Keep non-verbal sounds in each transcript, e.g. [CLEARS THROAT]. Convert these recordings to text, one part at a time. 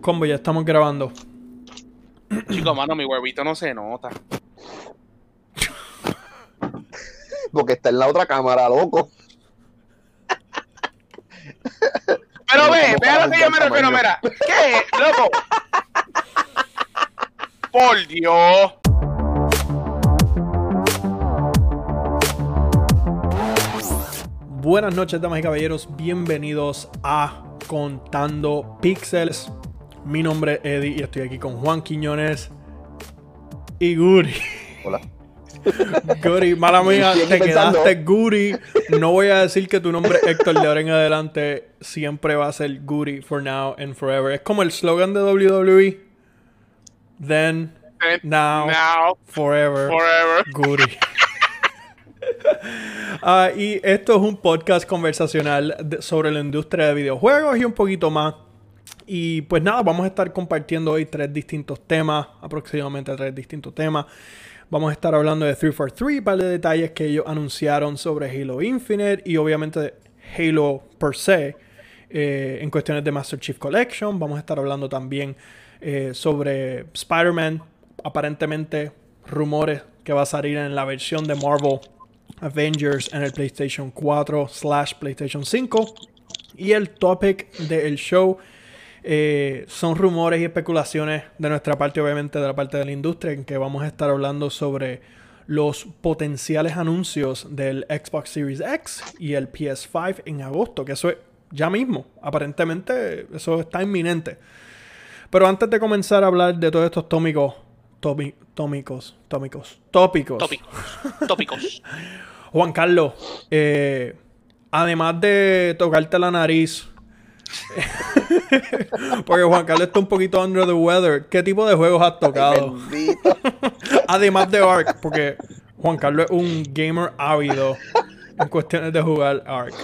Combo, ya estamos grabando. Chico, mano, mi huevito no se nota. [LAUGHS] Porque está en la otra cámara, loco. Pero ve, ve a lo que yo me refiero, mira. ¿Qué, loco? Por Dios. Buenas noches, damas y caballeros. Bienvenidos a Contando Pixels. Mi nombre es Eddie y estoy aquí con Juan Quiñones y Guri. Hola. [LAUGHS] Guri, mala mía, te pensando. quedaste Guri. No voy a decir que tu nombre es Héctor de ahora en adelante. Siempre va a ser Guri for now and forever. Es como el slogan de WWE. Then, now, Now, forever. forever. Guri. [LAUGHS] Ah, y esto es un podcast conversacional de- sobre la industria de videojuegos y un poquito más. Y pues nada, vamos a estar compartiendo hoy tres distintos temas, aproximadamente tres distintos temas. Vamos a estar hablando de 343, un par de detalles que ellos anunciaron sobre Halo Infinite y obviamente Halo per se eh, en cuestiones de Master Chief Collection. Vamos a estar hablando también eh, sobre Spider-Man, aparentemente rumores que va a salir en la versión de Marvel Avengers en el PlayStation 4 slash PlayStation 5. Y el topic del show eh, son rumores y especulaciones de nuestra parte, obviamente de la parte de la industria, en que vamos a estar hablando sobre los potenciales anuncios del Xbox Series X y el PS5 en agosto, que eso es ya mismo, aparentemente eso está inminente. Pero antes de comenzar a hablar de todos estos tómicos, tómi- tómicos, tómicos, tópicos, Tópicos. Tópicos. [LAUGHS] Juan Carlos, eh, además de tocarte la nariz, [LAUGHS] porque Juan Carlos está un poquito under the weather, ¿qué tipo de juegos has tocado? [LAUGHS] Además de Ark, porque Juan Carlos es un gamer ávido en cuestiones de jugar Ark.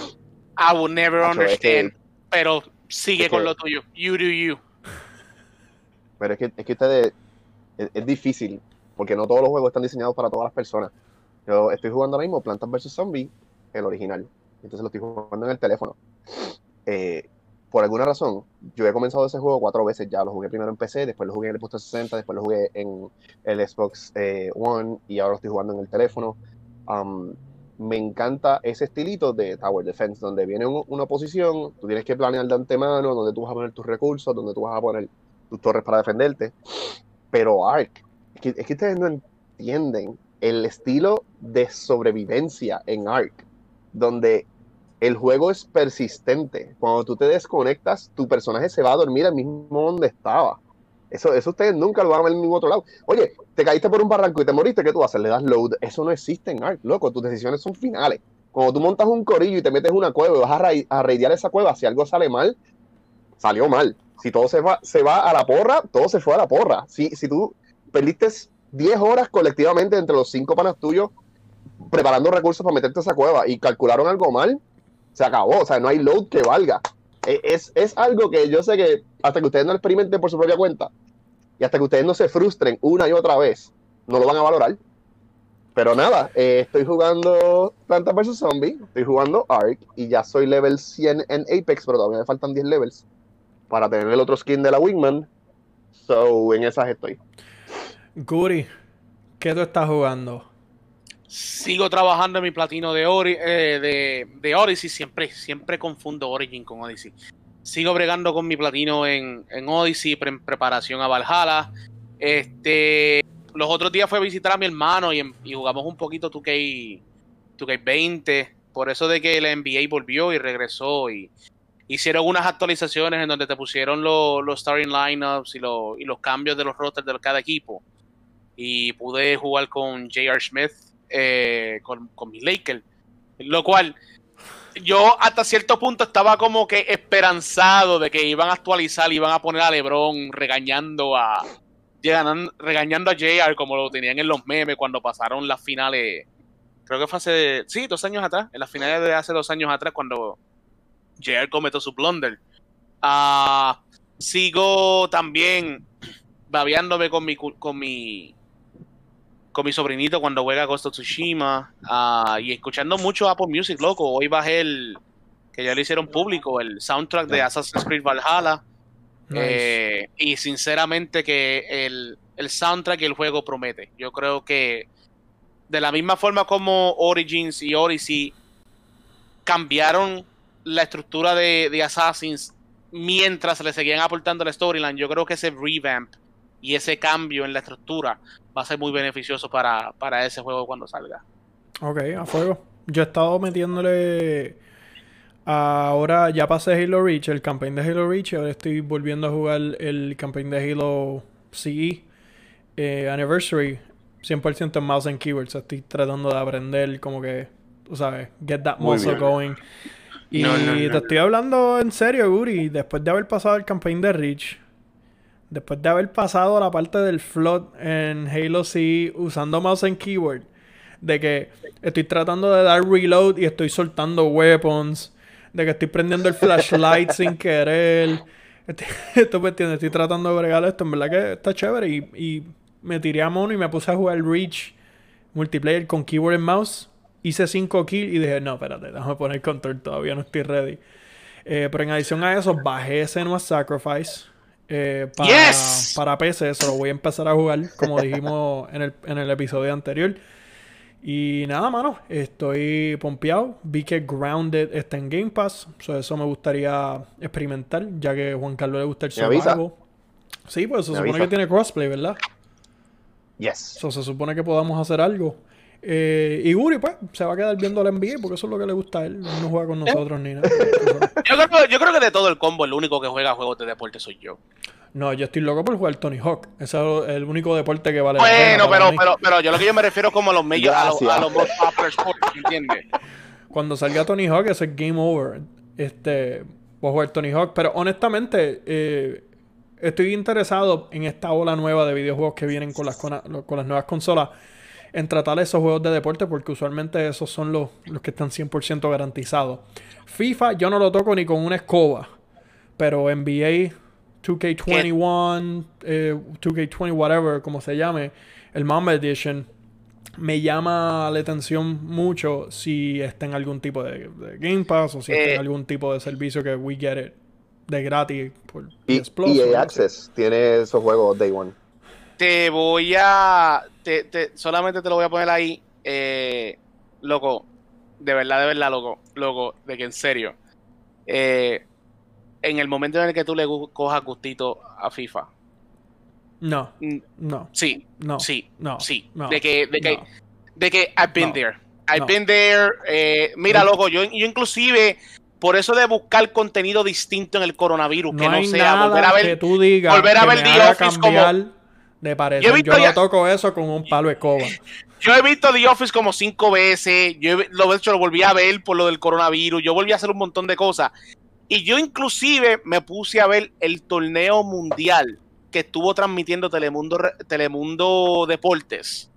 I will never understand. Pero sigue es con lo tuyo. You do you. Pero es que, es que ustedes. Es, es difícil. Porque no todos los juegos están diseñados para todas las personas. Yo estoy jugando ahora mismo Plantas vs. Zombie, el original. Entonces lo estoy jugando en el teléfono. Eh, por alguna razón, yo he comenzado ese juego cuatro veces ya. Lo jugué primero en PC, después lo jugué en el Xbox 360, después lo jugué en el Xbox eh, One y ahora lo estoy jugando en el teléfono. Um, me encanta ese estilito de Tower Defense, donde viene un- una posición, tú tienes que planear de antemano, donde tú vas a poner tus recursos, donde tú vas a poner tus torres para defenderte. Pero Ark, es que, es que ustedes no entienden el estilo de sobrevivencia en Ark, donde el juego es persistente. Cuando tú te desconectas, tu personaje se va a dormir al mismo donde estaba. Eso, eso ustedes nunca lo van a ver en ningún otro lado. Oye, te caíste por un barranco y te moriste, ¿qué tú haces? Le das load. Eso no existe en Ark, loco. Tus decisiones son finales. Cuando tú montas un corillo y te metes en una cueva y vas a, ra- a raidear esa cueva, si algo sale mal, salió mal. Si todo se va, se va a la porra, todo se fue a la porra. Si, si tú perdiste 10 horas colectivamente entre los cinco panas tuyos preparando recursos para meterte a esa cueva y calcularon algo mal, se acabó. O sea, no hay load que valga. E- Es, es algo que yo sé que hasta que ustedes no lo experimenten por su propia cuenta y hasta que ustedes no se frustren una y otra vez, no lo van a valorar. Pero nada, eh, estoy jugando Planta vs. Zombie, estoy jugando Ark y ya soy level 100 en Apex, pero todavía me faltan 10 levels para tener el otro skin de la Wingman. So, en esas estoy. Guri, ¿qué tú estás jugando? Sigo trabajando en mi platino de, Ori- eh, de, Odyssey. Siempre, siempre confundo Origin con Odyssey. Sigo bregando con mi platino en, Odyssey, en preparación a Valhalla. Este, los otros días fui a visitar a mi hermano y, jugamos un poquito 2K, 2K20. Por eso de que la NBA volvió y regresó y hicieron unas actualizaciones en donde te pusieron lo- los starting lineups y, lo- y los cambios de los rosters de cada equipo. Y pude jugar con J.R. Smith, eh, con, con mi Lakers. Lo cual, yo hasta cierto punto estaba como que esperanzado de que iban a actualizar, iban a poner a LeBron regañando a regañando a JR como lo tenían en los memes cuando pasaron las finales. Creo que fue hace, sí, dos años atrás, en las finales de hace dos años atrás cuando JR cometió su blunder. Ah, sigo también babeándome con mi con mi con mi sobrinito cuando juega Ghost of Tsushima ah, y escuchando mucho Apple Music, loco. Hoy bajé el que ya lo hicieron público, el soundtrack de Assassin's Creed Valhalla. Nice. Eh, y sinceramente que el, el soundtrack y el juego promete. Yo creo que de la misma forma como Origins y Odyssey cambiaron la estructura de, de Assassins mientras le seguían aportando la storyline, yo creo que ese revamp y ese cambio en la estructura va a ser muy beneficioso para, para ese juego cuando salga. Ok, a fuego. Yo he estado metiéndole. Ahora ya pasé Halo Reach, el campaign de Halo Reach, y ahora estoy volviendo a jugar el campaign de Halo CE eh, Anniversary 100% en mouse and keyboards. Estoy tratando de aprender como que, tú sabes, get that muscle going. Y No, no, te no. estoy hablando en serio, Guri. Después de haber pasado el campaign de Reach, después de haber pasado la parte del flood en Halo CE usando mouse and keyboard, de que estoy tratando de dar reload y estoy soltando weapons, de que estoy prendiendo el flashlight sin querer. [LAUGHS] Esto me entiendes, estoy tratando de bregar esto, en verdad que está chévere. Y, y me tiré a mono y me puse a jugar Reach multiplayer con keyboard y mouse. Hice 5 kills y dije, no, espérate, déjame poner control, todavía no estoy ready. Eh, pero en adición a eso, bajé Senua's Sacrifice. Eh, para, Yes! para PC, eso lo voy a empezar a jugar, como dijimos [LAUGHS] en el, en el episodio anterior. Y nada, mano, estoy pompeado. Vi que Grounded está en Game Pass. So, eso me gustaría experimentar, ya que a Juan Carlos le gusta el survival. Sí, pues se Me supone avisa. que tiene crossplay, ¿verdad? Yes. So, se supone que podamos hacer algo. Eh, y Guri, pues, se va a quedar viendo la NBA porque eso es lo que le gusta a él. No juega con nosotros ni nada. Yo creo, yo creo que de todo el combo, el único que juega juegos de deporte soy yo. No, yo estoy loco por jugar Tony Hawk. Ese es el único deporte que vale la pena Bueno, pero, pero, pero yo lo que yo me refiero como a los medios, a los, a los most popular sports, ¿entiendes? Cuando salga Tony Hawk, ese es game over. Este, voy a jugar Tony Hawk. Pero honestamente, eh, estoy interesado en esta ola nueva de videojuegos que vienen con las, con, con las nuevas consolas. En tratar esos juegos de deporte, porque usualmente esos son los, los que están 100% garantizados. FIFA, yo no lo toco ni con una escoba. Pero NBA 2K21, eh, 2K20, whatever, como se llame, el Mamba Edition, me llama la atención mucho si está en algún tipo de, de Game Pass o si está Eh. en algún tipo de servicio que we get it de gratis por Y, Plus. EA. Access tiene esos juegos Day One. Te voy a. Te, te- solamente te lo voy a poner ahí. eh, loco. De verdad, de verdad, loco. Loco, de que en serio. eh, en el momento en el que tú le cojas gustito a FIFA. No, mm, no, Sí, no. sí, no, sí. no, de que, de que, no. de que I've been No, there. I've been there. eh, mira, loco, yo, yo inclusive, por eso de buscar contenido distinto en el coronavirus, que no sea volver a ver. volver a ver The Office cambiar de parecer. Yo Yo, visto no ya- toco eso con un palo de escoba. Yo he visto The Office como cinco veces. Yo he- lo, hecho, lo volví a ver por lo del coronavirus. Yo volví a hacer un montón de cosas. Y yo inclusive me puse a ver el torneo mundial que estuvo transmitiendo Telemundo, Telemundo Deportes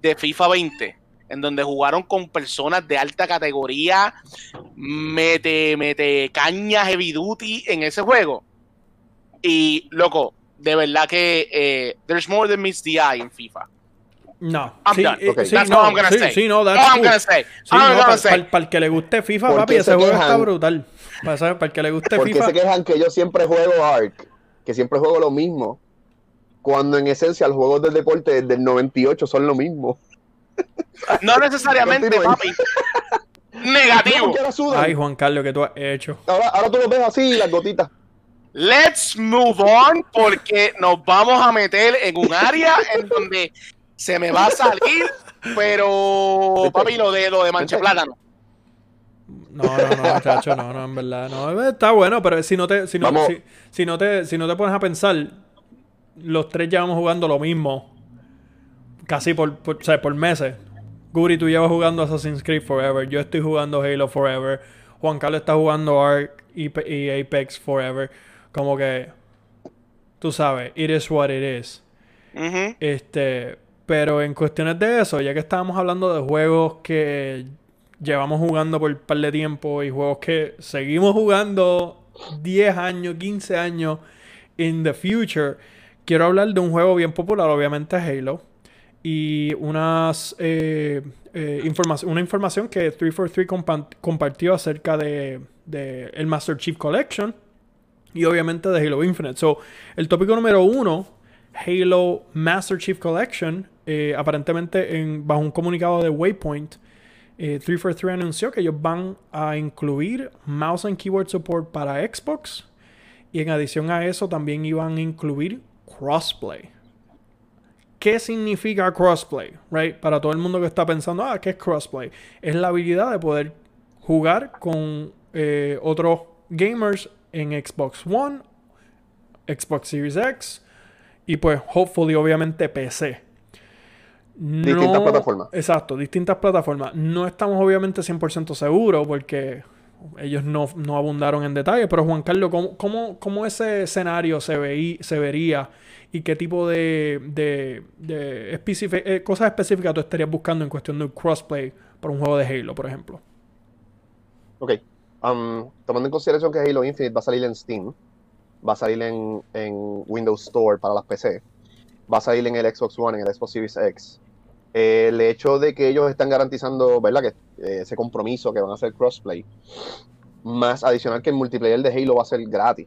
de FIFA 20, en donde jugaron con personas de alta categoría, mete, mete caña heavy duty en ese juego. Y, loco, de verdad que eh, there's more than meets the eye en FIFA. No. I'm sí, done. eh, Okay. sí, That's no, all I'm gonna sí, say. sí, no, All I'm gonna say. Sí, All I'm no, gonna para, say. el que le guste FIFA, ¿Por papi, ese se juego está brutal. Para, el que le guste ¿Por qué FIFA. se quejan que yo siempre juego Ark? Que siempre juego lo mismo. Cuando en esencia los juegos del deporte del 98 son lo mismo. No necesariamente, papi. [LAUGHS] Negativo. Ay, Juan Carlos, que tú has hecho. Ahora, ahora tú los ves así, las gotitas. Let's move on porque nos vamos a meter en un área en donde se me va a salir, pero papi, lo de lo de mancha plátano. No, no, no, chacho, no, no, en verdad. No, está bueno, pero si no te, si no, si, si no te, si no te pones a pensar, los tres llevamos jugando lo mismo. Casi por, por, o sea, por meses. Guri, tú llevas jugando Assassin's Creed Forever. Yo estoy jugando Halo Forever. Juan Carlos está jugando Ark y Apex Forever. Como que, tú sabes, it is what it is. Este, pero en cuestiones de eso, ya que estábamos hablando de juegos que llevamos jugando por un par de tiempo y juegos que seguimos jugando 10 años, 15 años in the future, quiero hablar de un juego bien popular, obviamente Halo, y unas eh, eh, informa- una información que 343 compa- compartió acerca de, de el Master Chief Collection y obviamente de Halo Infinite. So, el tópico número uno, Halo Master Chief Collection, eh, aparentemente en, bajo un comunicado de Waypoint, 343 eh, anunció que ellos van a incluir mouse and keyboard support para Xbox y en adición a eso también iban a incluir crossplay. ¿Qué significa crossplay? Right? Para todo el mundo que está pensando, ah, ¿qué es crossplay? Es la habilidad de poder jugar con eh, otros gamers en Xbox One, Xbox Series X y pues, hopefully, obviamente, PC. distintas plataformas. Exacto, distintas plataformas. No estamos obviamente 100% seguros porque ellos no, abundaron en detalle, pero Juan Carlos, ¿cómo, cómo, ese escenario se, veí, se vería y qué tipo de, de, de eh, cosas específicas tú estarías buscando en cuestión de crossplay para un juego de Halo, por ejemplo? Ok, tomando en consideración que Halo Infinite va a salir en Steam, va a salir en, Windows Store para las PC, va a salir en el Xbox One, en el Xbox Series X. el hecho de que ellos están garantizando, ¿verdad? Que eh, ese compromiso que van a hacer crossplay, más adicional que el multiplayer de Halo va a ser gratis.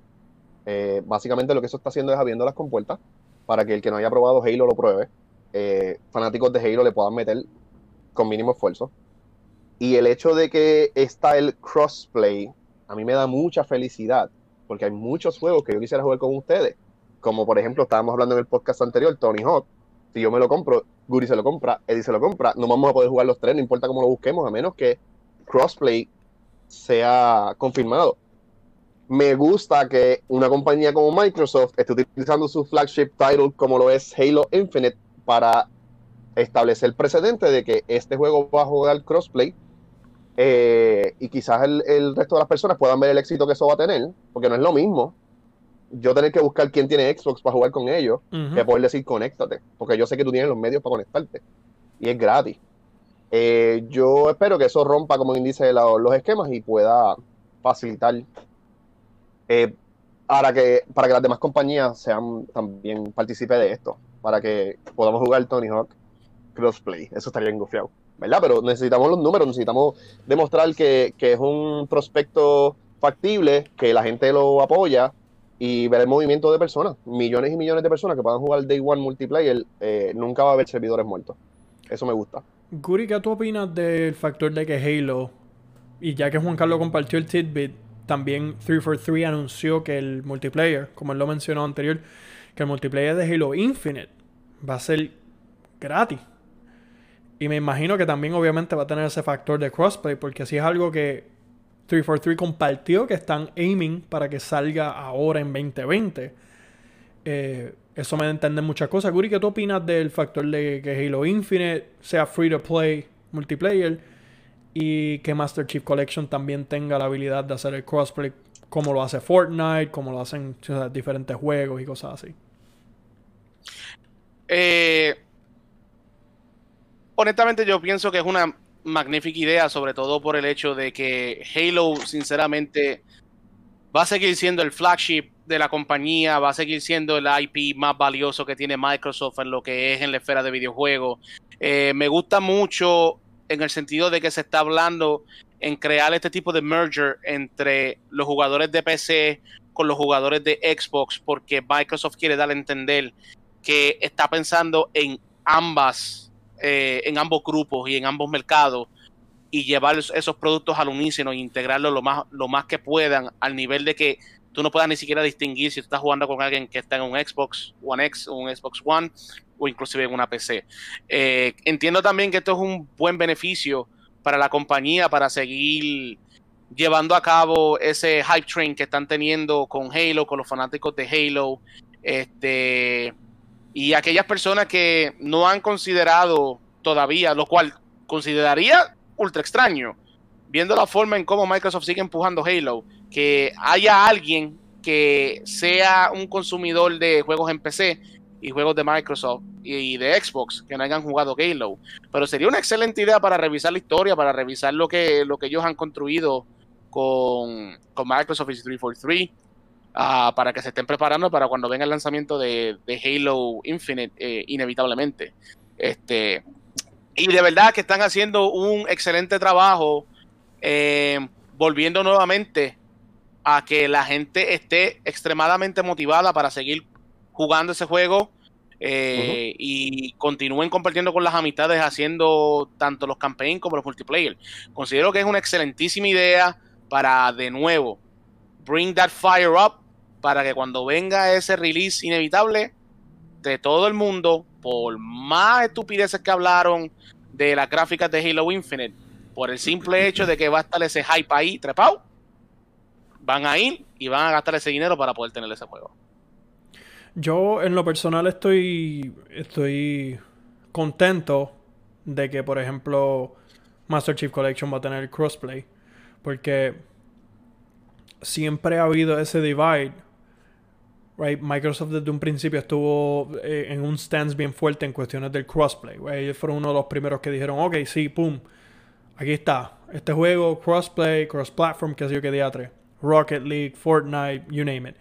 Eh, básicamente lo que eso está haciendo es abriendo las compuertas para que el que no haya probado Halo lo pruebe. Eh, fanáticos de Halo le puedan meter con mínimo esfuerzo. Y el hecho de que está el crossplay, a mí me da mucha felicidad, porque hay muchos juegos que yo quisiera jugar con ustedes. Como por ejemplo, estábamos hablando en el podcast anterior, Tony Hawk. Si yo me lo compro, Guri se lo compra, Eddie se lo compra, no vamos a poder jugar los tres, no importa cómo lo busquemos, a menos que crossplay sea confirmado. Me gusta que una compañía como Microsoft esté utilizando su flagship title como lo es Halo Infinite para establecer precedente de que este juego va a jugar crossplay eh, y quizás el, resto de las personas puedan ver el éxito que eso va a tener, porque no es lo mismo yo tener que buscar quién tiene Xbox para jugar con ellos que poder decir conéctate, porque yo sé que tú tienes los medios para conectarte y es gratis. Eh, yo espero que eso rompa, como dice, los esquemas y pueda facilitar eh, para, que, para que las demás compañías sean también participe de esto, para que podamos jugar Tony Hawk crossplay. Eso estaría engufiado. ¿Verdad? Pero necesitamos los números, necesitamos demostrar que, es un prospecto factible, que la gente lo apoya y ver el movimiento de personas, millones y millones de personas que puedan jugar Day One multiplayer, eh, nunca va a haber servidores muertos. Eso me gusta. Guri, ¿qué tú opinas del factor de que Halo, y ya que Juan Carlos compartió el tidbit, también 343 anunció que el multiplayer, como él lo mencionó anterior, que el multiplayer de Halo Infinite va a ser gratis. Y me imagino que también obviamente va a tener ese factor de crossplay, porque si es algo que 343 compartió que están aiming para que salga ahora en 2020. Eh, eso me entender muchas cosas. Guri, ¿qué tú opinas del factor de que Halo Infinite sea free to play multiplayer y que Master Chief Collection también tenga la habilidad de hacer el crossplay como lo hace Fortnite, como lo hacen diferentes juegos y cosas así? Eh, honestamente yo pienso que es una magnífica idea, sobre todo por el hecho de que Halo, sinceramente, va a seguir siendo el flagship de la compañía, va a seguir siendo el IP más valioso que tiene Microsoft en lo que es en la esfera de videojuegos. Eh, me gusta mucho en el sentido de que se está hablando en crear este tipo de merger entre los jugadores de PC con los jugadores de Xbox, porque Microsoft quiere dar a entender que está pensando en ambas eh, en ambos grupos y en ambos mercados y llevar esos productos al unísono e integrarlos lo más, lo más que puedan al nivel de que tú no puedas ni siquiera distinguir si estás jugando con alguien que está en un Xbox One X, un Xbox One o inclusive en una PC. Eh, entiendo también que esto es un buen beneficio para la compañía para seguir llevando a cabo ese hype train que están teniendo con Halo, con los fanáticos de Halo. Este, y aquellas personas que no han considerado todavía, lo cual consideraría ultra extraño, viendo la forma en cómo Microsoft sigue empujando Halo, que haya alguien que sea un consumidor de juegos en PC y juegos de Microsoft y de Xbox que no hayan jugado Halo. Pero sería una excelente idea para revisar la historia, para revisar lo que, lo que ellos han construido con, con Microsoft 343 Ah, para que se estén preparando para cuando venga el lanzamiento de, Halo Infinite, eh, inevitablemente. Este, y de verdad que están haciendo un excelente trabajo eh, volviendo nuevamente a que la gente esté extremadamente motivada para seguir jugando ese juego eh, y continúen compartiendo con las amistades haciendo tanto los campaign como los multiplayer. Considero que es una excelentísima idea para de nuevo bring that fire up para que cuando venga ese release inevitable de todo el mundo, por más estupideces que hablaron de las gráficas de Halo Infinite, por el simple hecho de que va a estar ese hype ahí trepado, van a ir y van a gastar ese dinero para poder tener ese juego. Yo en lo personal estoy estoy contento de que por ejemplo Master Chief Collection va a tener crossplay porque siempre ha habido ese divide Right, Microsoft desde un principio estuvo eh, en un stance bien fuerte en cuestiones del crossplay. Ellos fueron uno de los primeros que dijeron, ok, sí, pum, aquí está. Este juego, crossplay, cross-platform, que sé yo día 3. Rocket League, Fortnite, you name it.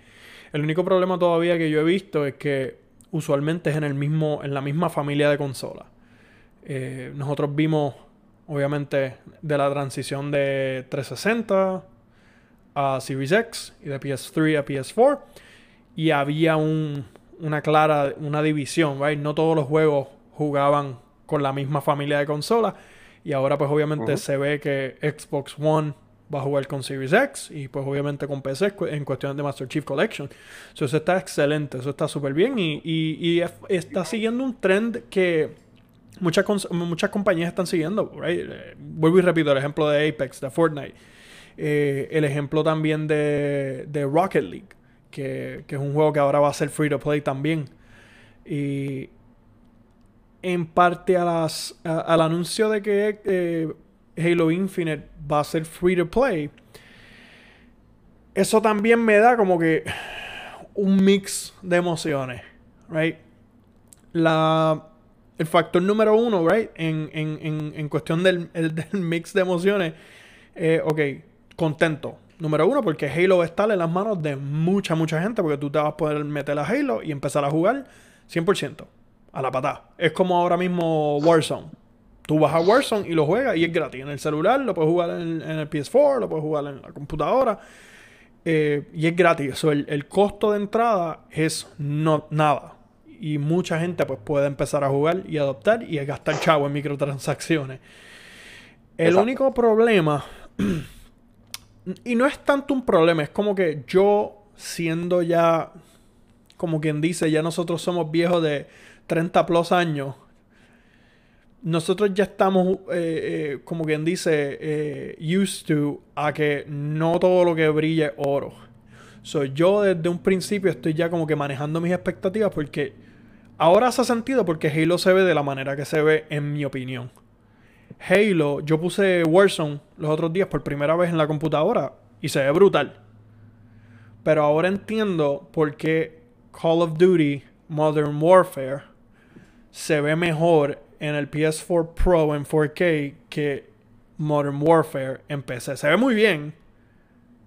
El único problema todavía que yo he visto es que usualmente es en, el mismo, en la misma familia de consolas. Eh, nosotros vimos, obviamente, de la transición de 360 a Series X y de PS3 a PS4 y había un, una clara una división, right? No todos los juegos jugaban con la misma familia de consolas y ahora pues obviamente se ve que Xbox One va a jugar con Series X y pues obviamente con PC en cuestión de Master Chief Collection. eso está excelente, eso está súper bien y, y, está siguiendo un trend que muchas, muchas compañías están siguiendo. Right? Eh, vuelvo y repito el ejemplo de Apex, de Fortnite, eh, el ejemplo también de, de Rocket League que, es un juego que ahora va a ser free to play también. Y en parte a las, al anuncio de que eh, Halo Infinite va a ser free to play, eso también me da como que un mix de emociones, right? La, el factor número uno, right, en, en, en, cuestión del, del, mix de emociones, eh, ok, contento, Número uno, porque Halo va a estar en las manos de mucha, mucha gente, porque tú te vas a poder meter a Halo y empezar a jugar 100%, a la patada. Es como ahora mismo Warzone. Tú vas a Warzone y lo juegas y es gratis. En el celular, lo puedes jugar en, el PS4, lo puedes jugar en la computadora. Eh, y es gratis. el, costo de entrada es no, nada. Y mucha gente pues, puede empezar a jugar y adoptar y gastar chavo en microtransacciones. El único problema y no es tanto un problema, es como que yo siendo ya, como quien dice, ya nosotros somos viejos de 30 plus años, nosotros ya estamos, eh, eh, como quien dice, eh, used to a que no todo lo que brille es oro. So, yo desde un principio estoy ya como que manejando mis expectativas porque ahora hace sentido porque Halo se ve de la manera que se ve, en mi opinión. Halo, yo puse Warzone los otros días por primera vez en la computadora y se ve brutal. Pero ahora entiendo por qué Call of Duty Modern Warfare se ve mejor en el PS4 Pro en 4K que Modern Warfare en PC. Se ve muy bien.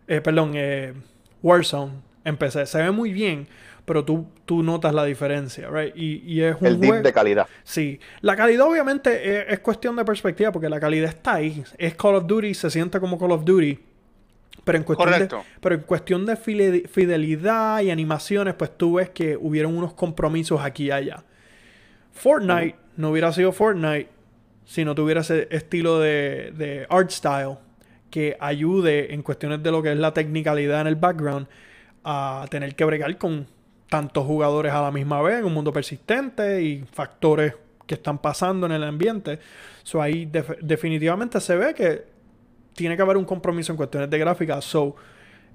Eh, perdón, eh, Warzone en PC. Se ve muy bien pero tú, tú notas la diferencia, right? Y, es un El dip de calidad. Sí. La calidad obviamente es, cuestión de perspectiva porque la calidad está ahí. Es Call of Duty, se siente como Call of Duty. Pero en cuestión, de, pero en cuestión de fidelidad y animaciones, pues tú ves que hubieron unos compromisos aquí y allá. Fortnite no hubiera sido Fortnite si no tuviera ese estilo de, de art style que ayude en cuestiones de lo que es la tecnicalidad en el background a tener que bregar con tantos jugadores a la misma vez en un mundo persistente y factores que están pasando en el ambiente. So, ahí definitivamente se ve que tiene que haber un compromiso en cuestiones de gráfica. So,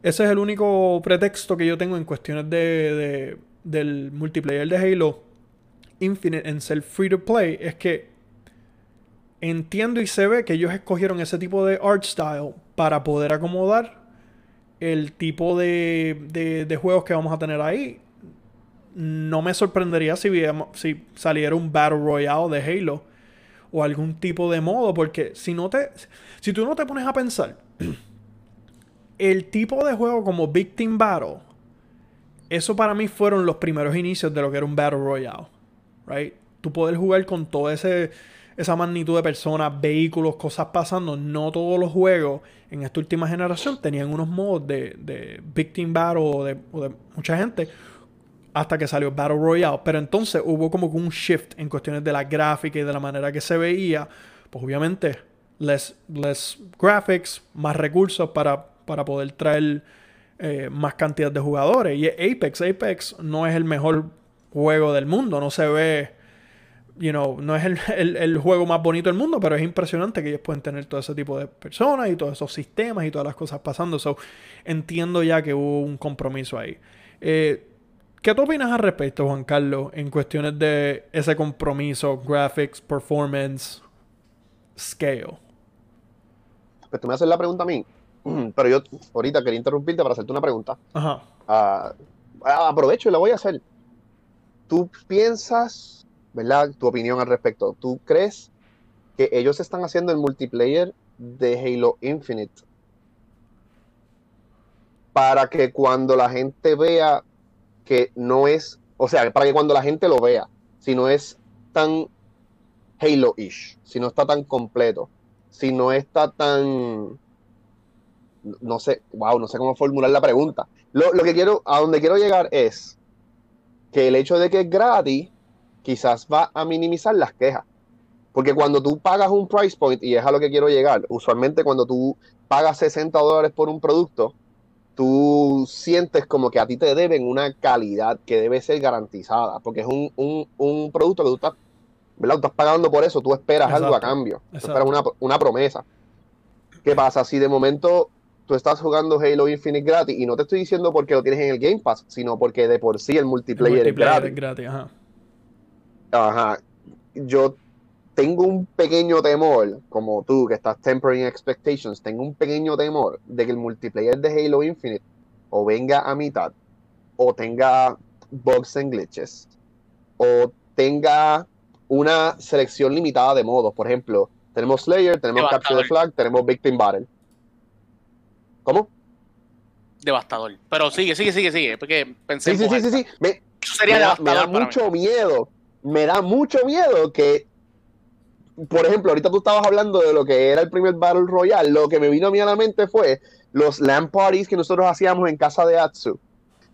ese es el único pretexto que yo tengo en cuestiones de, del multiplayer de Halo Infinite en ser free to play. Es que entiendo y se ve que ellos escogieron ese tipo de art style para poder acomodar el tipo de, de juegos que vamos a tener ahí no me sorprendería si, si saliera un Battle Royale de Halo o algún tipo de modo, porque si no te si tú no te pones a pensar [CLEARS THROAT] el tipo de juego como Victim Battle eso para mí fueron los primeros inicios de lo que era un Battle Royale, right? Tú poder jugar con ese esa magnitud de personas, vehículos, cosas pasando, no todos los juegos en esta última generación tenían unos modos de, de Victim Battle o de, o de mucha gente hasta que salió Battle Royale. Pero entonces hubo como un shift en cuestiones de la gráfica y de la manera que se veía. Pues obviamente, less, less graphics, más recursos para, para poder traer eh, más cantidad de jugadores. Y Apex, Apex no es el mejor juego del mundo, no se ve, you know, no es el, [LAUGHS] el, juego más bonito del mundo, pero es impresionante que ellos pueden tener todo ese tipo de personas y todos esos sistemas y todas las cosas pasando. So, entiendo ya que hubo un compromiso ahí. Eh, ¿Qué tú opinas al respecto, Juan Carlos, en cuestiones de ese compromiso, graphics, performance, scale? Pues tú me haces la pregunta a mí, [CLEARS THROAT] pero yo ahorita quería interrumpirte para hacerte una pregunta. Ajá. Uh, aprovecho y la voy a hacer. ¿Tú piensas, verdad, tu opinión al respecto? ¿Tú crees que ellos están haciendo el multiplayer de Halo Infinite para que cuando la gente vea que no es, o sea, para que cuando la gente lo vea, si no es tan Halo-ish, si no está tan completo, si no está tan, no sé, wow, no sé cómo formular la pregunta. Lo, lo, que quiero, a donde quiero llegar es que el hecho de que es gratis, quizás va a minimizar las quejas. Porque cuando tú pagas un price point, y es a lo que quiero llegar, usualmente cuando tú pagas 60 dólares por un producto, tú sientes como que a ti te deben una calidad que debe ser garantizada, porque es un, un, un producto que tú estás, ¿verdad? estás pagando por eso, tú esperas algo a cambio, tú esperas una, una, promesa. ¿Qué pasa si de momento tú estás jugando Halo Infinite gratis y no te estoy diciendo porque lo tienes en el Game Pass, sino porque de por sí el multiplayer, el multiplayer es gratis? Es gratis ajá. Ajá. Yo tengo un pequeño temor, como tú que estás tempering expectations, tengo un pequeño temor de que el multiplayer de Halo Infinite o venga a mitad, o tenga bugs and glitches, o tenga una selección limitada de modos. Por ejemplo, tenemos Slayer, tenemos. Capture the Flag, tenemos Victim Battle. ¿Cómo? Devastador. Pero sigue, sigue, sigue, sigue. Porque pensé Sí, sí, sí, sí, sí. Me, Eso sería me da, me da mucho mí. miedo. Me da mucho miedo que, por ejemplo, ahorita tú estabas hablando de lo que era el primer Battle Royale. Lo que me vino a mí a la mente fue los LAN parties que nosotros hacíamos en casa de Atsu.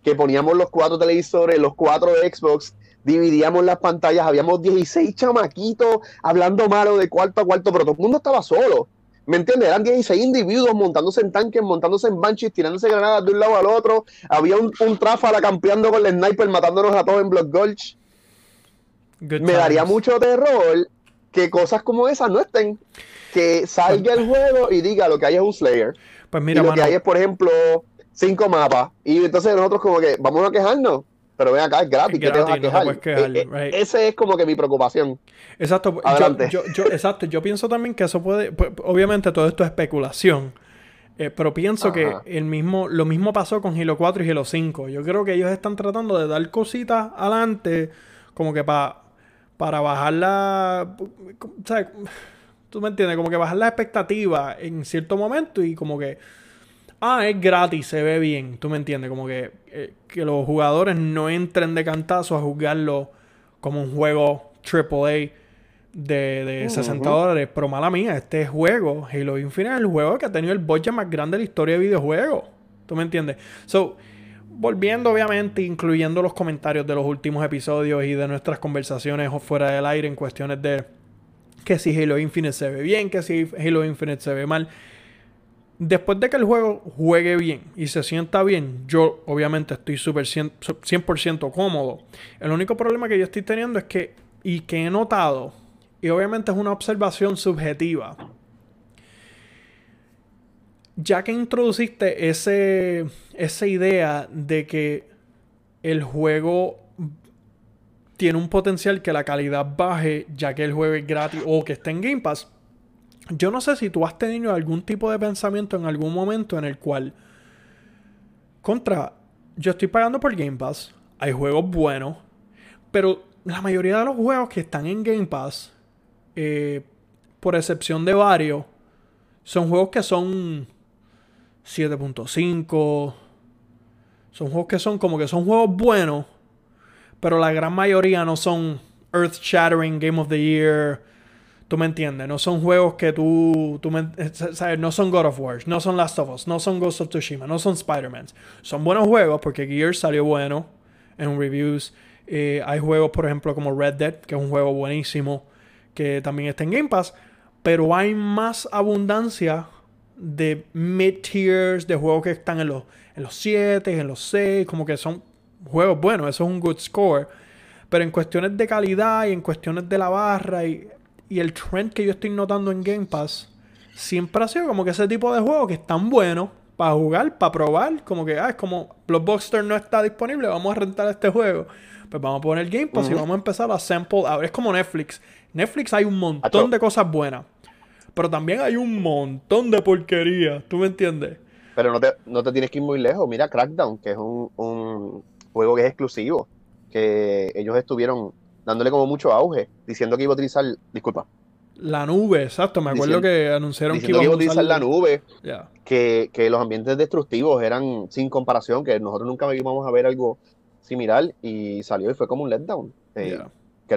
Que poníamos los cuatro televisores, los cuatro Xbox, dividíamos las pantallas, habíamos 16 chamaquitos hablando malo de cuarto a cuarto, pero todo el mundo estaba solo. ¿Me entiendes? Eran 16 individuos montándose en tanques, montándose en banshees, tirándose granadas de un lado al otro. Había un, un tráfala campeando con el sniper, matándonos a todos en Block Gulch. Good Me daría mucho terror que cosas como esas no estén. Que salga el juego y diga lo que hay es un Slayer. Pues y mira, lo que hay es, por ejemplo, cinco mapas. Y entonces nosotros como que vamos a quejarnos. Pero ven acá, es gratis. Es ¿qué te vas a gratis, no quejar? Eh, right. Ese es como que mi preocupación. Exacto. Adelante. yo, yo- exacto. Yo pienso también que eso puede. pues, obviamente todo esto es especulación. eh, pero pienso que el mismo, lo mismo pasó con Halo 4 y Halo 5. Yo creo que ellos están tratando de dar cositas adelante. Como que para para bajar la. o sea, Tú me entiendes, como que bajar la expectativa en cierto momento y como que. Ah, es gratis, se ve bien. Tú me entiendes, como que, eh, que los jugadores no entren de cantazo a juzgarlo como un juego AAA de, de 60 Ujú. dólares. Pero mala mía, este juego, Halo Infinite, es el juego que ha tenido el budget más grande de la historia de videojuegos. ¿Tú me entiendes? So, volviendo obviamente, incluyendo los comentarios de los últimos episodios y de nuestras conversaciones fuera del aire en cuestiones de que si Halo Infinite se ve bien, que si Halo Infinite se ve mal. Después de que el juego juegue bien y se sienta bien, yo obviamente estoy súper 100%, 100% cómodo. El único problema que yo estoy teniendo es que, y que he notado, y obviamente es una observación subjetiva, ya que introduciste ese, esa idea de que el juego tiene un potencial que la calidad baje, ya que el juego es gratis o que esté en Game Pass, yo no sé si tú has tenido algún tipo de pensamiento en algún momento en el cual, contra, yo estoy pagando por Game Pass, hay juegos buenos, pero la mayoría de los juegos que están en Game Pass, eh, por excepción de varios, son juegos que son 7.5. Son juegos que son como que son juegos buenos, pero la gran mayoría no son Earth Shattering Game of the Year. Tú me entiendes, no son juegos que tú, tú me, eh, sabes, no son God of War, no son Last of Us, no son Ghost of Tsushima, no son Spider-Man. Son buenos juegos porque Gears salió bueno en reviews. Eh, hay juegos, por ejemplo, como Red Dead, que es un juego buenísimo, que también está en Game Pass. Pero hay más abundancia de mid-tiers, de juegos que están en los, en los 7, en los 6, como que son juegos buenos, eso es un good score. Pero en cuestiones de calidad y en cuestiones de la barra y y el trend que yo estoy notando en Game Pass siempre ha sido como que ese tipo de juegos que están buenos para jugar, para probar. Como que, ah, es como Blockbuster no está disponible, vamos a rentar este juego. Pues vamos a poner Game Pass y vamos a empezar a sample. Ahora es como Netflix. Netflix hay un montón de cosas buenas. Pero también hay un montón de porquería. ¿Tú me entiendes? Pero no te, no te tienes que ir muy lejos. Mira Crackdown, que es un, un juego que es exclusivo. Que ellos estuvieron dándole como mucho auge, diciendo que iba a utilizar, disculpa. La nube, exacto, me acuerdo que anunciaron que iba, a utilizar la nube, que, los ambientes destructivos eran sin comparación, que nosotros nunca íbamos a ver algo similar y salió y fue como un letdown. Eh,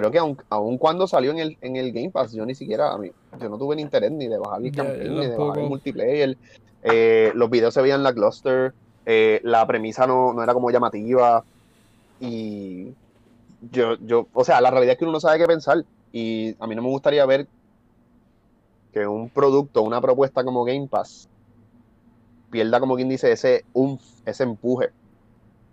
creo que aun, cuando salió en el, en el Game Pass, yo ni siquiera, a mí, yo no tuve ni interés ni de bajar el campaign, ni de bajar el multiplayer. Eh, los videos se veían la cluster, eh, la premisa no, no era como llamativa y yo, yo, o sea, la realidad es que uno no sabe qué pensar y a mí no me gustaría ver que un producto, una propuesta como Game Pass pierda, como quien dice, ese ese empuje.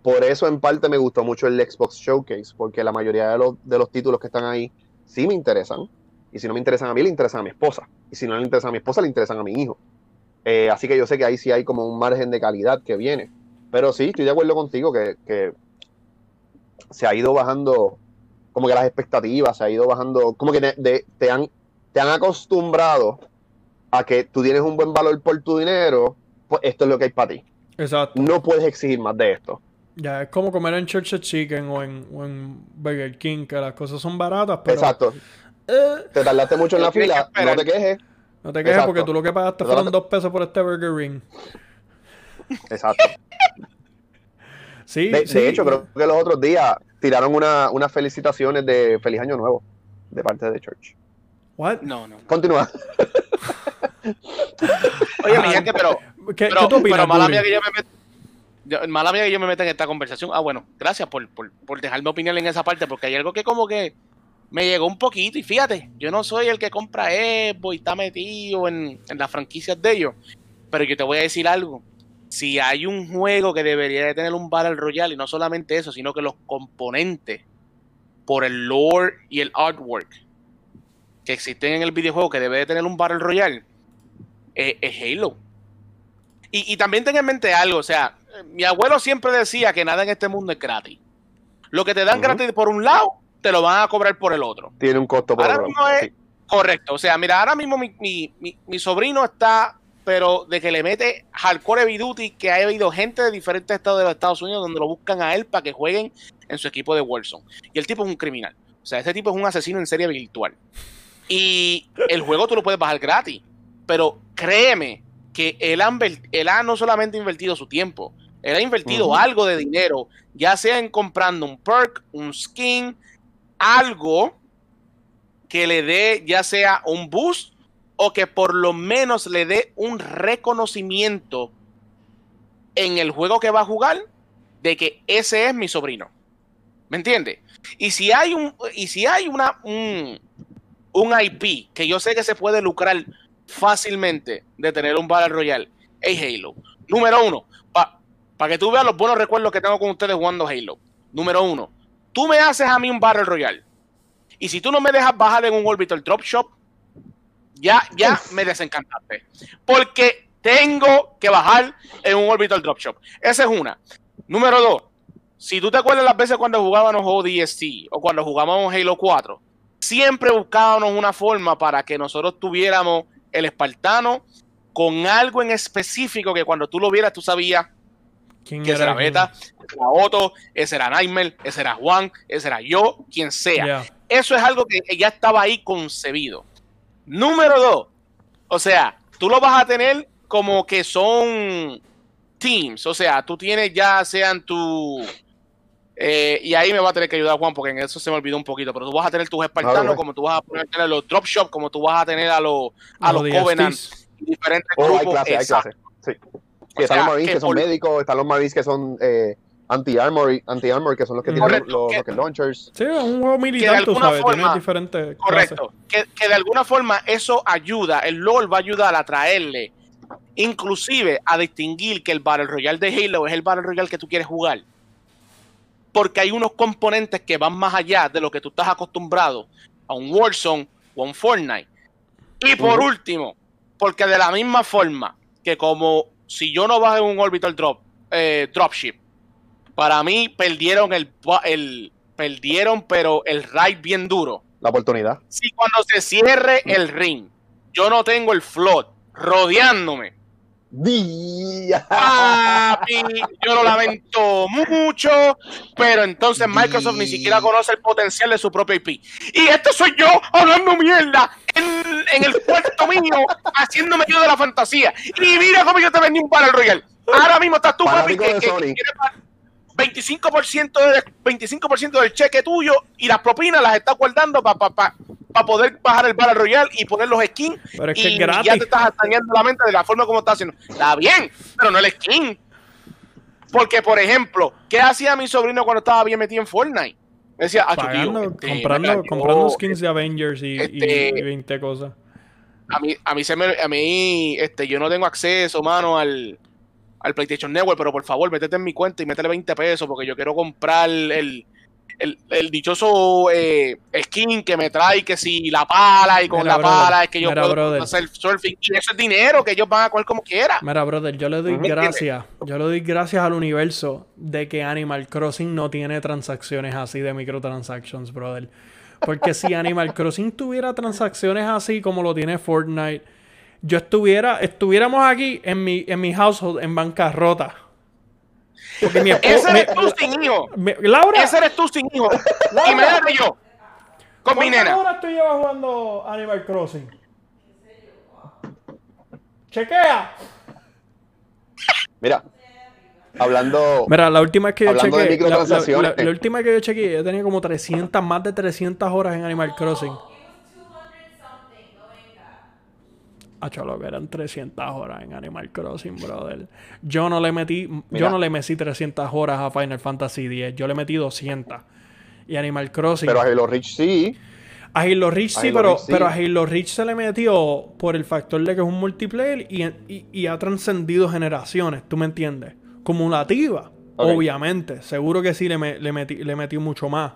Por eso en parte me gustó mucho el Xbox Showcase, porque la mayoría de los, de los títulos que están ahí sí me interesan. Y si no me interesan a mí, le interesan a mi esposa. Y si no le interesan a mi esposa, le interesan a mi hijo. Eh, así que yo sé que ahí sí hay como un margen de calidad que viene. Pero sí, estoy de acuerdo contigo que, que se ha ido bajando, como que las expectativas, se ha ido bajando, como que te, han, te han acostumbrado a que tú tienes un buen valor por tu dinero, pues esto es lo que hay para ti. Exacto. No puedes exigir más de esto. Ya, es como comer en Church Chicken o en, o en Burger King, que las cosas son baratas, pero... Exacto. Eh, te tardaste mucho en la fila, no te quejes. No te quejes porque tú lo que pagaste fueron dos pesos por este Burger Ring. Exacto. de, hecho, creo que los otros días tiraron unas felicitaciones de Feliz Año Nuevo de parte de Church. What? No, no. Continúa. Oye, mi gente, pero. ¿Qué, pero, ¿qué opinas, pero mala mía que yo me meta. Mala mía que yo me meta en esta conversación. Ah, bueno, gracias por, por, por dejarme opinión en esa parte, porque hay algo que como que me llegó un poquito. Y fíjate, yo no soy el que compra Evo y está metido en, en las franquicias de ellos. Pero yo te voy a decir algo si hay un juego que debería de tener un Battle Royale, y no solamente eso, sino que los componentes por el lore y el artwork que existen en el videojuego que debe de tener un Battle Royale, es, Halo. Y, también ten en mente algo, o sea, mi abuelo siempre decía que nada en este mundo es gratis. Lo que te dan gratis por un lado, te lo van a cobrar por el otro. Tiene un costo por ahora mismo es, Correcto, o sea, mira, ahora mismo mi sobrino está pero de que le mete hardcore heavy duty, que ha habido gente de diferentes estados de los Estados Unidos donde lo buscan a él para que jueguen en su equipo de Warzone. Y el tipo es un criminal. O sea, ese tipo es un asesino en serie virtual. Y el juego tú lo puedes bajar gratis. Pero créeme que él ha, no solamente invertido su tiempo, él ha invertido algo de dinero, ya sea en comprando un perk, un skin, algo que le dé ya sea un boost o que por lo menos le dé un reconocimiento en el juego que va a jugar de que ese es mi sobrino. ¿Me entiendes? Y si hay un y si hay una un, IP que yo sé que se puede lucrar fácilmente de tener un Battle Royale, es Halo. Número uno, para que tú veas los buenos recuerdos que tengo con ustedes jugando Halo. Número uno, tú me haces a mí un Battle Royale. Y si tú no me dejas bajar en un Orbital Drop Shop, ya, ya me desencantaste. Porque tengo que bajar en un Orbital Dropshop. Esa es una. Número dos, si tú te acuerdas las veces cuando jugábamos ODST o cuando jugábamos Halo 4, siempre buscábamos una forma para que nosotros tuviéramos el espartano con algo en específico que cuando tú lo vieras tú sabías que ese era Beta, ese era Otto, ese era Nightmare, ese era Juan, ese era yo, quien sea. Eso es algo que ya estaba ahí concebido. Número dos, o sea, tú lo vas a tener como que son teams, o sea, tú tienes ya sean tu Eh, y ahí me va a tener que ayudar Juan, porque en eso se me olvidó un poquito. Pero tú vas a tener tus espartanos, Ok. como tú vas a tener los dropshop, como tú vas a tener a los, a los Los Covenant, DSTs. diferentes Oh, hay grupos. hay exacto. clases. Sí. Están sea, los Marines que que son por- médicos, están los Marines que son eh, anti-armor, anti-armor, que son los que tienen Correcto, los, que- los rocket launchers. Sí, es un juego militar, tú sabes, tiene forma- diferentes. Correcto. Que, que de alguna forma eso ayuda, el LOL va a ayudar a traerle, inclusive a distinguir que el Battle Royale de Halo es el Battle Royale que tú quieres jugar. Porque hay unos componentes que van más allá de lo que tú estás acostumbrado a un Warzone o a un Fortnite. Y por último, porque de la misma forma que como si yo no bajé un orbital drop, eh, dropship, para mí perdieron el, el perdieron pero el ride bien duro La oportunidad. si cuando se cierre el ring, yo no tengo el flood rodeándome, Día. papi, yo lo lamento mucho, pero entonces Microsoft ni siquiera conoce el potencial de su propio IP. Y este soy yo hablando mierda en, en el cuarto mío, haciéndome yo de la fantasía. Y mira cómo yo te vendí un Battle Royale. Ahora mismo estás tú, papi, que, que- que quieres pa- 25% de, 25% del cheque tuyo y las propinas las estás guardando para poder bajar el Battle Royale y poner los skins. Pero es y que es gratis. ya te estás atañando la mente de la forma como estás haciendo. Está bien, pero no el skin. Porque, por ejemplo, ¿qué hacía mi sobrino cuando estaba bien metido en Fortnite? Me decía, ah, Pagando, tío, este, comprando, comprando skins de Avengers y, y- este- y 20 cosas. a mí, a mí se me, a mí, este, yo no tengo acceso, mano, al, al PlayStation Network, pero por favor, métete en mi cuenta y métele 20 pesos porque yo quiero comprar el, el, el dichoso eh, skin que me trae, que si la pala y con Mira, la brother, pala es que yo mira, puedo brother. hacer surfing y eso es dinero que ellos van a coger como quiera. Mira, brother, yo le doy gracias. Yo le doy gracias al universo de que Animal Crossing no tiene transacciones así de microtransactions, brother. Porque si [LAUGHS] Animal Crossing tuviera transacciones así como lo tiene Fortnite, yo estuviera, estuviéramos aquí en mi, en mi household en bancarrota. Porque mi Ese eres tú sin hijo. Laura, Ese eres tú sin hijo. Laura. Imagínate yo. Con mi ¿cuántas nena. horas tú llevas jugando Animal Crossing? Chequea. Mira, hablando. Mira, la última vez que yo chequeé, la, la- la- la última vez que yo chequeé, yo tenía como 300, más de 300 horas en Animal Crossing. Ah, chalo, que eran 300 horas en Animal Crossing, brother. Yo no le metí, yo no le metí 300 horas a Final Fantasy X, yo le metí 200. Y Animal Crossing. Pero a Halo Reach sí. A Halo Reach sí, Halo pero, Reach sí. pero a Halo Reach se le metió por el factor de que es un multiplayer y, y- y ha trascendido generaciones, ¿tú me entiendes? Cumulativa, obviamente. Seguro que sí le, me- le, metí, le metí mucho más.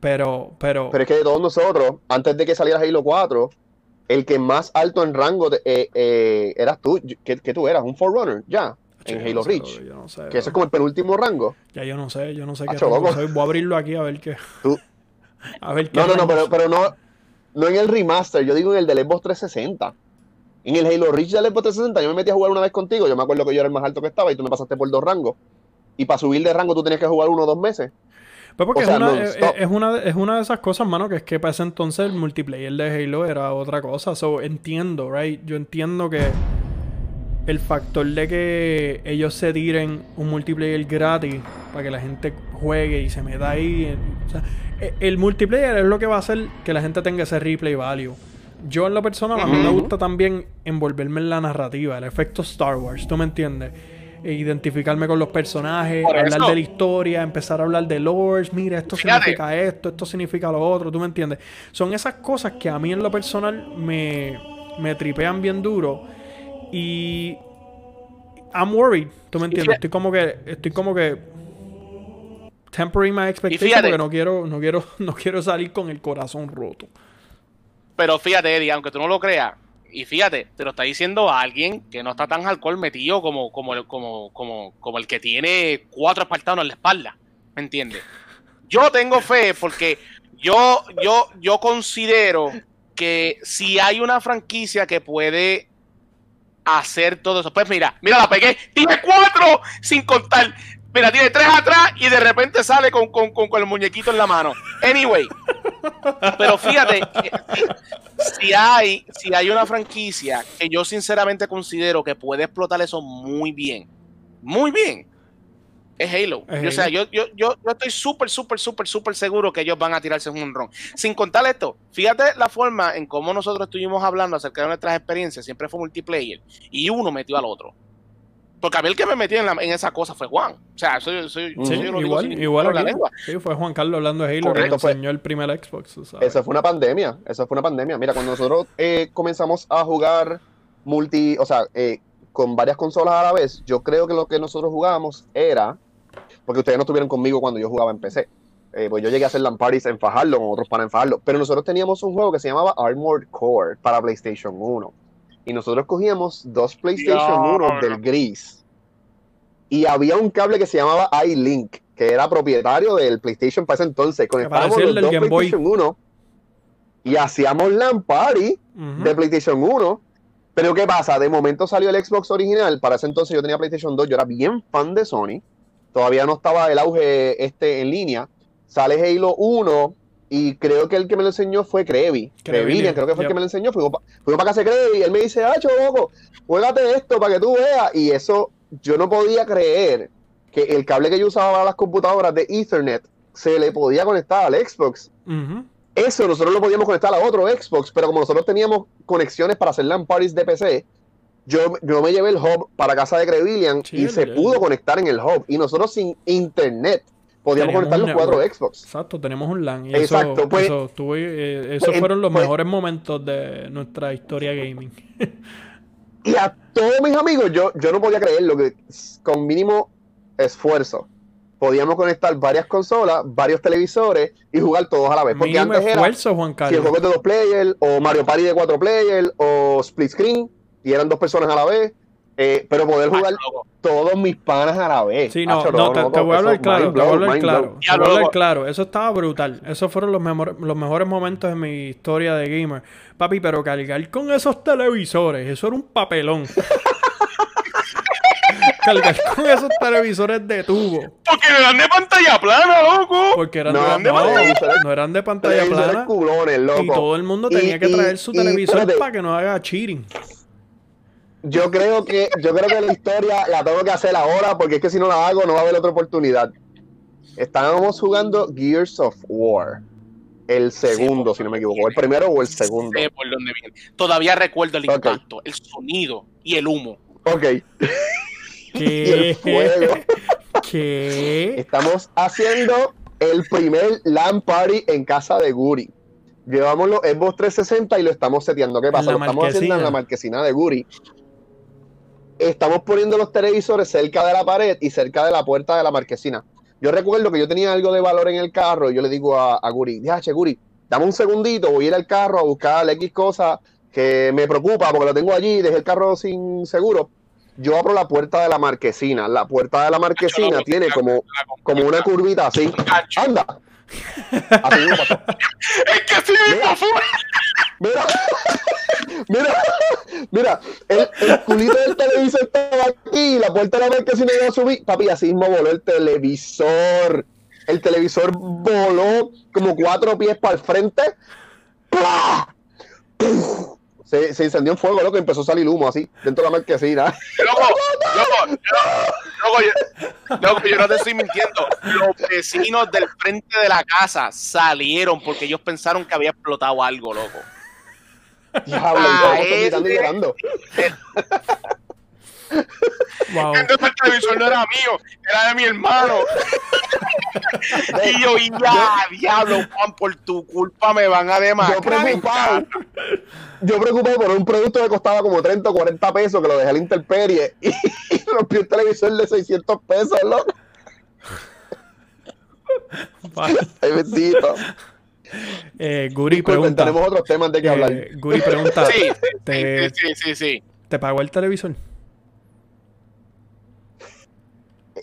Pero, pero, Pero es que de todos nosotros, antes de que saliera Halo 4, el que más alto en rango de- eh, eh, eras tú. ¿Qué, qué tú eras? ¿Un Forerunner? Ya. En no Halo sé, Reach. No sé. Que eso es como el penúltimo rango. Ya yo no sé, yo no sé qué rango soy. Voy a abrirlo aquí a ver qué. Tú- [LAUGHS] A ver qué. No, no, no, pero, pero no, no en el remaster, yo digo en el del Xbox 360. En el Halo Reach del Xbox 360 yo me metí a jugar una vez contigo, yo me acuerdo que yo era el más alto que estaba y tú me pasaste por dos rangos. Y para subir de rango tú tenías que jugar uno o dos meses. Pues porque O sea, es, una, es, es una, es una de esas cosas, mano, que es que para ese entonces el multiplayer de Halo era otra cosa. So, entiendo, right? Yo entiendo que el factor de que ellos se tiren un multiplayer gratis para que la gente juegue y se meta ahí. en- o sea, e- el multiplayer es lo que va a hacer que la gente tenga ese replay value. Yo en lo personal, a mí me gusta también envolverme en la narrativa, el efecto Star Wars, ¿tú me entiendes? E identificarme con los personajes, Por hablar eso. de la historia, empezar a hablar de lores, mira, esto Fíjate. significa esto, esto significa lo otro, ¿tú me entiendes? Son esas cosas que a mí en lo personal me, me tripean bien duro y I'm worried, ¿tú me entiendes? Estoy como que, estoy como que tempering my expectation fíjate- porque no quiero, no quiero, [LAUGHS] no quiero salir con el corazón roto. Pero fíjate, Eddie, aunque tú no lo creas, y fíjate, te lo está diciendo alguien que no está tan alcohol metido como, como, como, como, como el que tiene cuatro espartanos en la espalda. ¿Me entiendes? Yo tengo fe porque yo, yo, yo considero que si hay una franquicia que puede hacer todo eso, pues mira, mira, la pegué, tiene cuatro sin contar. Mira, tiene tres atrás y de repente sale con, con, con, con el muñequito en la mano. Anyway, pero fíjate, que si, hay, si hay una franquicia que yo sinceramente considero que puede explotar eso muy bien, muy bien, es Halo. Es O sea, Halo. yo, yo, yo, yo estoy súper, súper, súper, súper seguro que ellos van a tirarse un ron. Sin contar esto, fíjate la forma en cómo nosotros estuvimos hablando acerca de nuestras experiencias, siempre fue multiplayer, y uno metió al otro. Porque a mí el que me metió en, la- en esa cosa fue Juan. O sea, eso, yo- eso- Sí, yo no digo igual, sin igual ninguna aquí. lengua. Sí, fue Juan Carlos hablando de Halo que enseñó el primer Xbox. sabes. Eso fue una pandemia, eso fue una pandemia. Mira, cuando nosotros eh, comenzamos a jugar multi, o sea, eh, con varias consolas a la vez, yo creo que lo que nosotros jugábamos era, porque ustedes no estuvieron conmigo cuando yo jugaba en PC, eh, pues yo llegué a hacer LAN parties en Fajardo, con otros para en Fajardo, pero nosotros teníamos un juego que se llamaba Armored Core para PlayStation 1, y nosotros cogíamos dos PlayStation 1 Diablo. del gris, y había un cable que se llamaba iLink, que era propietario del PlayStation para ese entonces, conectábamos los dos Game Boy. PlayStation 1 y hacíamos LAN party de PlayStation 1. Pero ¿qué pasa? De momento salió el Xbox original. Para ese entonces yo tenía PlayStation 2. Yo era bien fan de Sony. Todavía no estaba el auge este en línea. Sale Halo 1 y creo que el que me lo enseñó fue Crevi. Crevillian, creo que fue yep. el que me lo enseñó. Fuimos para casa de Crevi y él me dice, ah, loco, juégate esto para que tú veas. Y eso, yo no podía creer que el cable que yo usaba para las computadoras de Ethernet se le podía conectar al Xbox. Eso nosotros lo podíamos conectar a otro Xbox, pero como nosotros teníamos conexiones para hacer LAN parties de PC, yo, yo me llevé el hub para casa de Crevillian Sí, y se pudo conectar en el hub. Y nosotros sin internet podíamos Teníamos conectar los cuatro. Xbox. Exacto, tenemos un LAN. Y Exacto, eso, pues- eso tuve- eh, esos pues, fueron los pues- mejores momentos de nuestra historia gaming. [LAUGHS] Y a todos mis amigos, yo, yo no podía creerlo, que s- con mínimo esfuerzo podíamos conectar varias consolas, varios televisores y jugar todos a la vez. Porque Mínimo antes era esfuerzo, Juan si el Carlos. juego es de dos players, o Mario Party de cuatro players, o split screen, y eran dos personas a la vez. Eh, pero poder jugar Loco. todos mis panas a la vez. Sí, no, Acho, no, te, te voy a hablar claro, te voy a hablar claro. Te voy a hablar claro. Eso estaba brutal. Esos fueron los, mejores los mejores momentos de mi historia de gamer. Papi, pero cargar con esos televisores, eso era un papelón. [LAUGHS] cargar con esos televisores de tubo. Porque me dan de pantalla plana, loco. Porque eran, No, de, no, televisores- no eran de pantalla plana. culones, loco. Y todo el mundo Y- tenía que y- traer su y, televisor espérate, para que no haga cheating. Yo creo que, yo creo que la historia la tengo que hacer ahora, porque es que si no la hago, no va a haber otra oportunidad. Estábamos jugando Gears of War. El segundo, si no me equivoco. El primero o el segundo. Sé por dónde viene. Todavía recuerdo el impacto, el sonido y el humo. Ok. [LAUGHS] Y ¿Qué? el fuego. ¿Qué? Estamos haciendo el primer LAN party en casa de Guri. Llevamos los Xbox 360 y lo estamos seteando. ¿Qué pasa? la Lo estamos haciendo en la marquesina de Guri. Estamos poniendo los televisores cerca de la pared y cerca de la puerta de la marquesina. Yo recuerdo que yo tenía algo de valor en el carro y yo le digo a, a Guri, ya, che, Guri, dame un segundito, voy a ir al carro a buscar la X cosa que me preocupa porque lo tengo allí, dejé el carro sin seguro. Yo abro la puerta de la marquesina. La puerta de la marquesina tiene como, como una curvita así. Cacho. ¡Anda! [LAUGHS] Así mismo pasó. [LAUGHS] Es que así mismo fue. Mira, mira, mira, el, el culito del televisor estaba aquí, la puerta de la marquesina iba a subir. Papi, así mismo voló el televisor. El televisor voló como cuatro pies para el frente. Se, se incendió en fuego, loco, y empezó a salir humo así, dentro de la marquesina. Loco, loco, loco, yo, loco, yo no te estoy mintiendo. Los vecinos del frente de la casa salieron porque ellos pensaron que había explotado algo, loco. Diablo, Ah, y todos y llorando. Wow. Entonces el televisor no era mío, era de mi hermano. Y yo, ya, diablo, Juan, por tu culpa me van a Yo demandar. preocupado. Yo preocupado por un producto que costaba como 30 o 40 pesos que lo dejé a la intemperie y, y [LAUGHS] rompió el televisor de 600 pesos, loco. Ay, bendito. Eh, Guri Disculpen, pregunta. tenemos otros temas de que hablar. eh, Guri pregunta. [LAUGHS] Sí, te, sí, sí, sí. ¿Te pagó el televisor?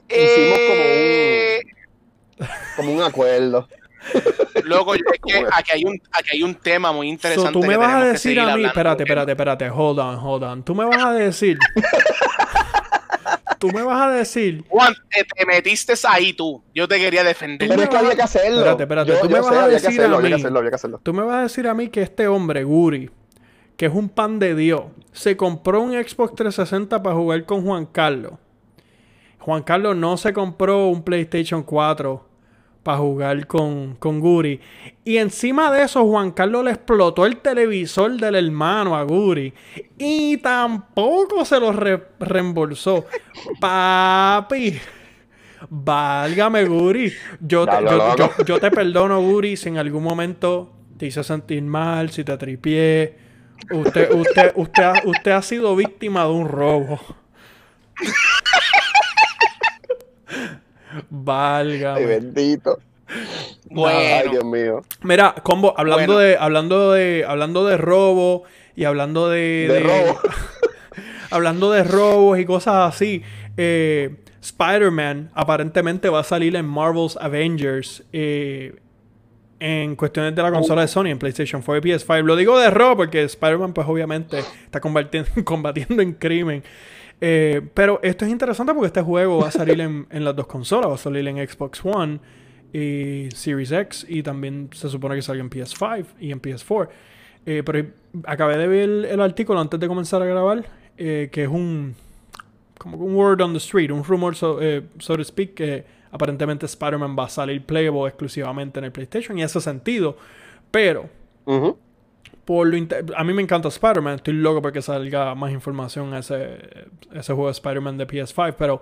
Hicimos Eh, Como un acuerdo. [LAUGHS] Loco, es que aquí hay un, aquí hay un tema muy So, interesante. tú me que vas a decir a mí, espérate, espérate, espérate, hold on, hold on. Tú me vas a decir, [LAUGHS] tú me vas a decir, Juan, te, te metiste ahí tú. Yo te quería defender. Pero es que había que hacerlo. Espérate, espérate, Yo, tú yo me vas a decir a hacerlo, había que mí. hacerlo, había que hacerlo. tú me vas a decir a mí que este hombre, Guri, que es un pan de Dios, se compró un Xbox 360 para jugar con Juan Carlos. Juan Carlos no se compró un PlayStation 4 para jugar con, con Guri. Y encima de eso, Juan Carlos le explotó el televisor del hermano a Guri. Y tampoco se lo reembolsó. [LAUGHS] Papi. Válgame, Guri. Yo te, yo, te perdono, Guri, si en algún momento te hice sentir mal, si te tripié. Usted, usted, usted, ha, usted ha sido víctima de un robo. [LAUGHS] Válgame. Ay, bendito. Bueno. Ay, Dios mío. Mira, combo, hablando de, hablando de, hablando de robo y hablando de. De, robo. [LAUGHS] hablando de robos y cosas así. Eh, Spider-Man aparentemente va a salir en Marvel's Avengers. Eh, en cuestiones de la consola de Sony, en PlayStation 4 y PS5. Lo digo de robo porque Spider-Man, pues obviamente, está [LAUGHS] combatiendo en crimen. Eh, pero esto es interesante porque este juego va a salir en, las dos consolas. Va a salir en Xbox One y Series X. Y también se supone que salga en PS5 y en PS4. Eh, pero acabé de ver el, artículo antes de comenzar a grabar. que es un como un word on the street, un rumor, so, eh, to speak, que aparentemente Spider-Man va a salir playable exclusivamente en el PlayStation y ese sentido. Pero, por lo a mí me encanta Spider-Man, estoy loco porque salga más información a ese, ese juego de Spider-Man de PS5, pero.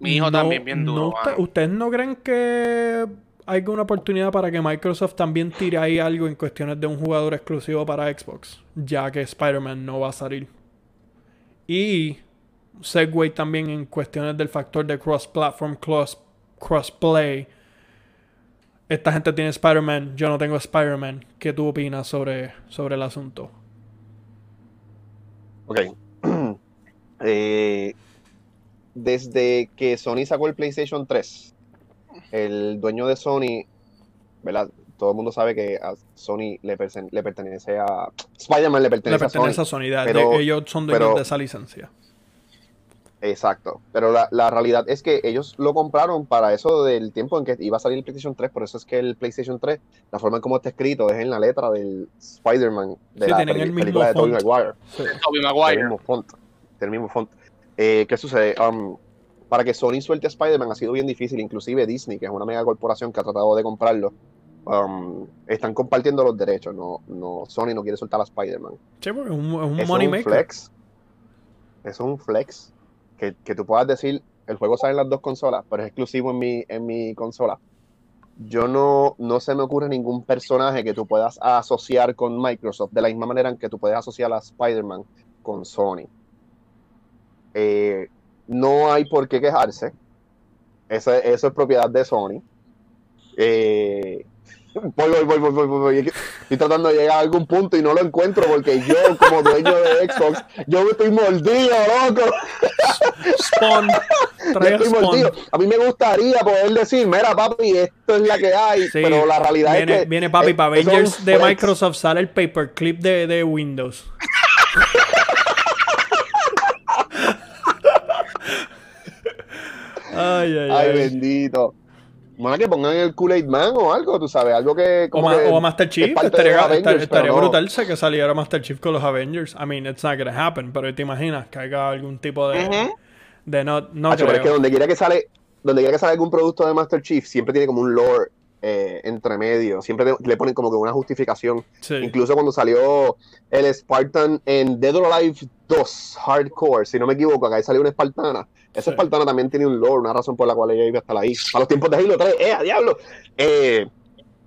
Mi hijo también bien duro. ¿Ustedes no creen que hay una oportunidad para que Microsoft también tire ahí algo en cuestiones de un jugador exclusivo para Xbox? Ya que Spider-Man no va a salir. Y segue también en cuestiones del factor de cross-platform, cross, cross-play. Esta gente tiene Spider-Man, yo no tengo Spider-Man. ¿Qué tú opinas sobre, sobre el asunto? Ok. [CLEARS THROAT] Eh, desde que Sony sacó el PlayStation 3, el dueño de Sony, ¿verdad? Todo el mundo sabe que a Sony le, le pertenece a. Spider-Man le pertenece, a Sony. Le pertenece a Sony, ellos son dueños de esa licencia. Exacto, pero la, realidad es que ellos lo compraron para eso del tiempo en que iba a salir el PlayStation 3, por eso es que el PlayStation 3, la forma en cómo está escrito es en la letra del Spider-Man de la película de Tobey Maguire. Sí. Tobey Maguire. El mismo font. El mismo font. Eh, ¿Qué sucede? Um, para que Sony suelte a Spider-Man ha sido bien difícil, inclusive Disney, que es una mega corporación que ha tratado de comprarlo, um, están compartiendo los derechos, no, no Sony no quiere soltar a Spider-Man. Sí, es un, es un money maker. Flex. Es un flex que, tú puedas decir, el juego sale en las dos consolas, pero es exclusivo en mi, en mi consola. Yo no, no se me ocurre ningún personaje que tú puedas asociar con Microsoft de la misma manera que tú puedes asociar a Spider-Man con Sony. Eh, no hay por qué quejarse. Eso, eso es propiedad de Sony. Eh, voy, voy, voy, voy, voy, Estoy tratando de llegar a algún punto y no lo encuentro porque yo, como dueño de Xbox, yo me estoy mordido, loco. Spawn. estoy mordido. A mí me gustaría poder decir, mira, papi, esto es la que hay, pero la realidad es que. Viene, papi, para Avengers de Microsoft sale el paperclip de, de Windows. [LAUGHS] ay, ay, ay. Ay, bendito. Bueno, que pongan el Kool-Aid Man o algo, tú sabes, algo que. Como o, a Master Chief, estaría, estaría brutal que saliera Master Chief con los Avengers. I mean, it's not gonna happen, pero te imaginas que haya algún tipo de. De no. no pero es que donde quiera que sale. Donde quiera que sale algún producto de Master Chief, siempre tiene como un lore eh, entre medio. Siempre le ponen como que una justificación. Incluso cuando salió el Spartan en Dead or Alive 2 Hardcore, si no me equivoco, acá salió una Espartana. Esa Espartana también tiene un lore, una razón por la cual ella iba a estar ahí. A los tiempos de Halo 3, ¡eh, a diablo! Eh,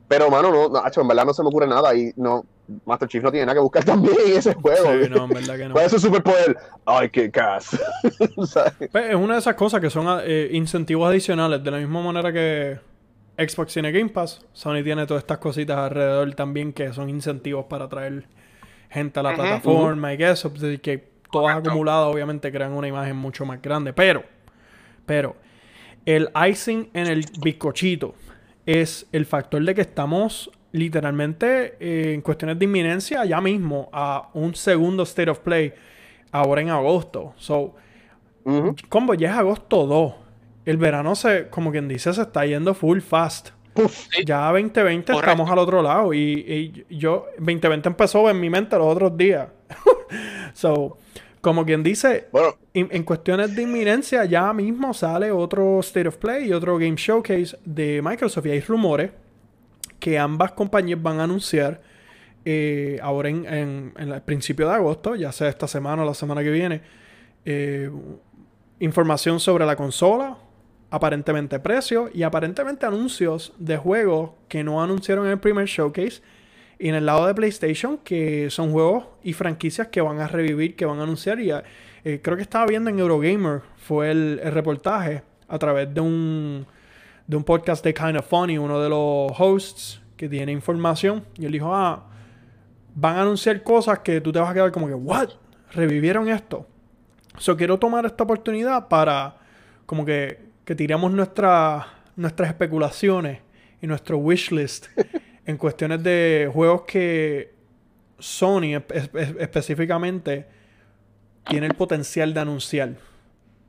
pero, mano, no, no, en verdad no se me ocurre nada y no. Master Chief no tiene nada que buscar [LAUGHS] también en ese juego. Sí, no, en verdad que no. ¿Cuál es su superpoder? ¡Ay, qué cas! [LAUGHS] Pues, es una de esas cosas que son eh, incentivos adicionales, de la misma manera que Xbox tiene Game Pass, Sony tiene todas estas cositas alrededor también que son incentivos para atraer gente a la plataforma y eso, pues, que todas acumuladas obviamente crean una imagen mucho más grande, pero, pero, el icing en el bizcochito es el factor de que estamos literalmente eh, en cuestiones de inminencia ya mismo a un segundo state of play ahora en agosto. So, como ya es agosto 2 el verano se, como quien dice, se está yendo full fast. Ya 2020 estamos al otro lado. Y, yo, 2020 empezó en mi mente los otros días. [LAUGHS] so, como quien dice, Bueno, en, en cuestiones de inminencia, ya mismo sale otro State of Play y otro Game Showcase de Microsoft. Y hay rumores que ambas compañías van a anunciar eh, ahora en, en- en el principio de agosto, ya sea esta semana o la semana que viene, eh, información sobre la consola, aparentemente precios y aparentemente anuncios de juegos que no anunciaron en el primer showcase. Y en el lado de PlayStation, que son juegos y franquicias que van a revivir, que van a anunciar. Y eh, creo que estaba viendo en Eurogamer, fue el, reportaje a través de un, de un podcast de Kind of Funny, uno de los hosts que tiene información. Y él dijo, ah, van a anunciar cosas que tú te vas a quedar como que, ¿what? ¿Revivieron esto? So quiero tomar esta oportunidad para como que, que tiremos nuestra- nuestras especulaciones y nuestro wishlist [LAUGHS] en cuestiones de juegos que Sony espe- espe- específicamente tiene el potencial de anunciar.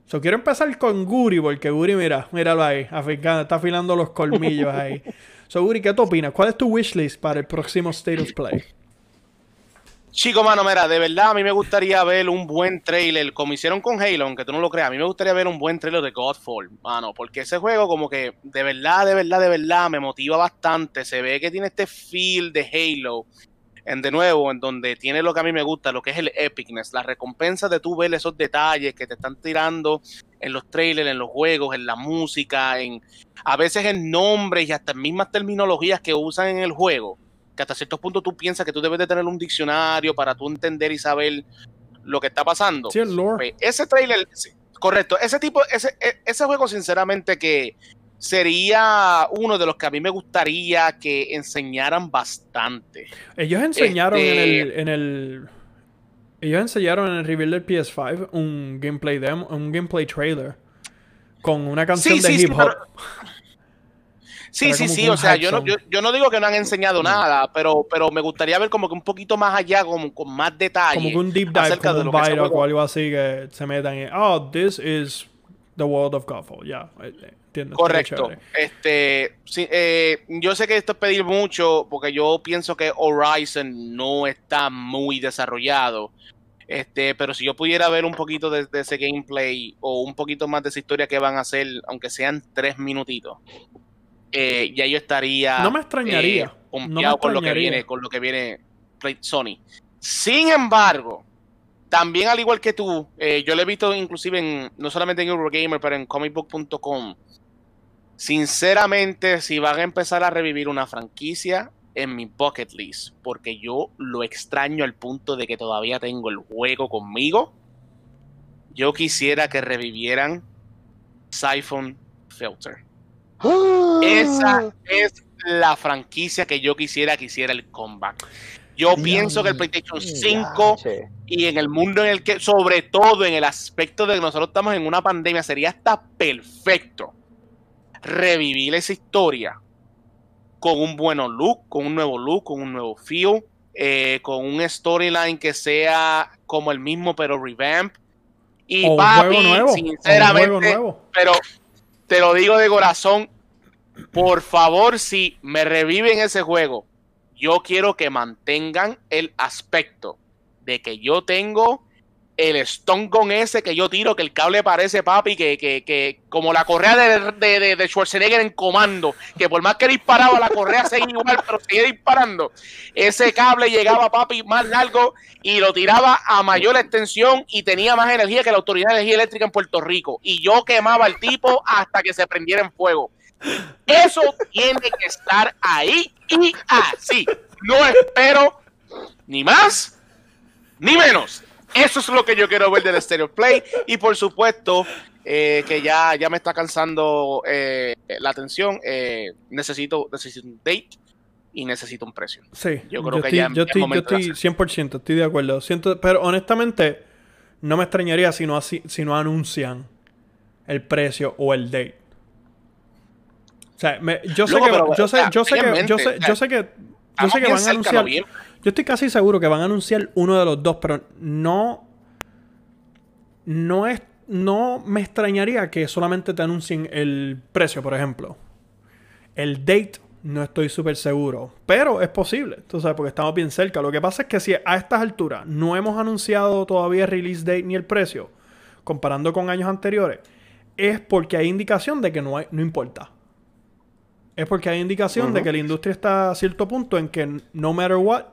So, quiero empezar con Guri, porque Guri, mira, míralo ahí, aficando, está afilando los colmillos ahí. [LAUGHS] So, Guri, ¿qué tú opinas? ¿Cuál es tu wishlist para el próximo State of Play? Chico, mano, mira, de verdad a mí me gustaría ver un buen trailer, como hicieron con Halo, aunque tú no lo creas, a mí me gustaría ver un buen trailer de Godfall, mano, porque ese juego como que de verdad, de verdad, de verdad me motiva bastante, se ve que tiene este feel de Halo, en de nuevo, en donde tiene lo que a mí me gusta, lo que es el epicness, la recompensa de tú ver esos detalles que te están tirando en los trailers, en los juegos, en la música, en a veces en nombres y hasta en mismas terminologías que usan en el juego que hasta cierto punto tú piensas que tú debes de tener un diccionario para tú entender y saber lo que está pasando. Sí, el lore. Pues, ese trailer, sí, correcto, ese tipo, ese, e- ese juego sinceramente que sería uno de los que a mí me gustaría que enseñaran bastante. Ellos enseñaron en, Este- el, en el. Ellos enseñaron en el reveal del PS5 un gameplay demo, un gameplay trailer con una canción Sí, de hip hop. pero- Sí, sí, sí, o sea, yo no, yo, yo no digo que no han enseñado nada, pero, pero me gustaría ver como que un poquito más allá, como con más detalle. como que un deep dive, acerca como de un juego- o algo así que se metan y, oh, this is the world of Godfall. Ya, eh, eh, entiendo. Correcto. Este, sí, eh, yo sé que esto es pedir mucho, porque yo pienso que Horizon no está muy desarrollado. Este, pero si yo pudiera ver un poquito de, de ese gameplay o un poquito más de esa historia que van a hacer, aunque sean tres minutitos, eh, ya yo estaría No me extrañaría. eh, No me pompeado con lo que viene, con lo que viene Sony. Sin embargo, también al igual que tú, eh, yo lo he visto inclusive en, no solamente en Eurogamer, pero en comicbook.com. Sinceramente, si van a empezar a revivir una franquicia en mi bucket list, porque yo lo extraño al punto de que todavía tengo el juego conmigo, yo quisiera que revivieran Siphon Filter. Esa es la franquicia que yo quisiera que hiciera el comeback. Yo Dios pienso que el PlayStation 5 Yache. y en el mundo en el que, sobre todo en el aspecto de que nosotros estamos en una pandemia, sería hasta perfecto revivir esa historia con un buen look, con un nuevo look, con un nuevo feel, eh, con un storyline que sea como el mismo pero revamp. Y O un papi, juego nuevo. sinceramente, pero te lo digo de corazón, por favor, si me reviven ese juego, yo quiero que mantengan el aspecto de que yo tengo el Stone Gun ese que yo tiro, que el cable parece, papi, que, que, que como la correa de, de, de- Schwarzenegger en comando, que por más que disparaba la correa seguía igual, pero seguía disparando. Ese cable llegaba, papi, más largo y lo tiraba a mayor extensión y tenía más energía que la Autoridad de Energía Eléctrica en Puerto Rico. Y yo quemaba al tipo hasta que se prendiera en fuego. Eso tiene que estar ahí y así. No espero ni más ni menos. Eso es lo que yo quiero ver del Stereo Play. Y por supuesto, eh, que ya, ya me está cansando eh, la atención. eh, necesito, necesito un date y necesito un precio. Sí, Yo creo que estoy, ya yo es estoy, yo estoy 100%, estoy de acuerdo. Siento, pero honestamente, no me extrañaría si no, así- si no anuncian el precio o el date. O sea, me- yo sé que, pero, yo sé, yo que, yo sé, yo sé yo sé van a anunciar. noviembre. Yo estoy casi seguro que van a anunciar uno de los dos, pero no. No es. No me extrañaría que solamente te anuncien el precio, por ejemplo. El date No estoy súper seguro. Pero es posible, tú sabes, porque estamos bien cerca. Lo que pasa es que si a estas alturas no hemos anunciado todavía el release date ni el precio, comparando con años anteriores, es porque hay indicación de que no, hay, no importa. Es porque hay indicación de que la industria está a cierto punto en que no matter what,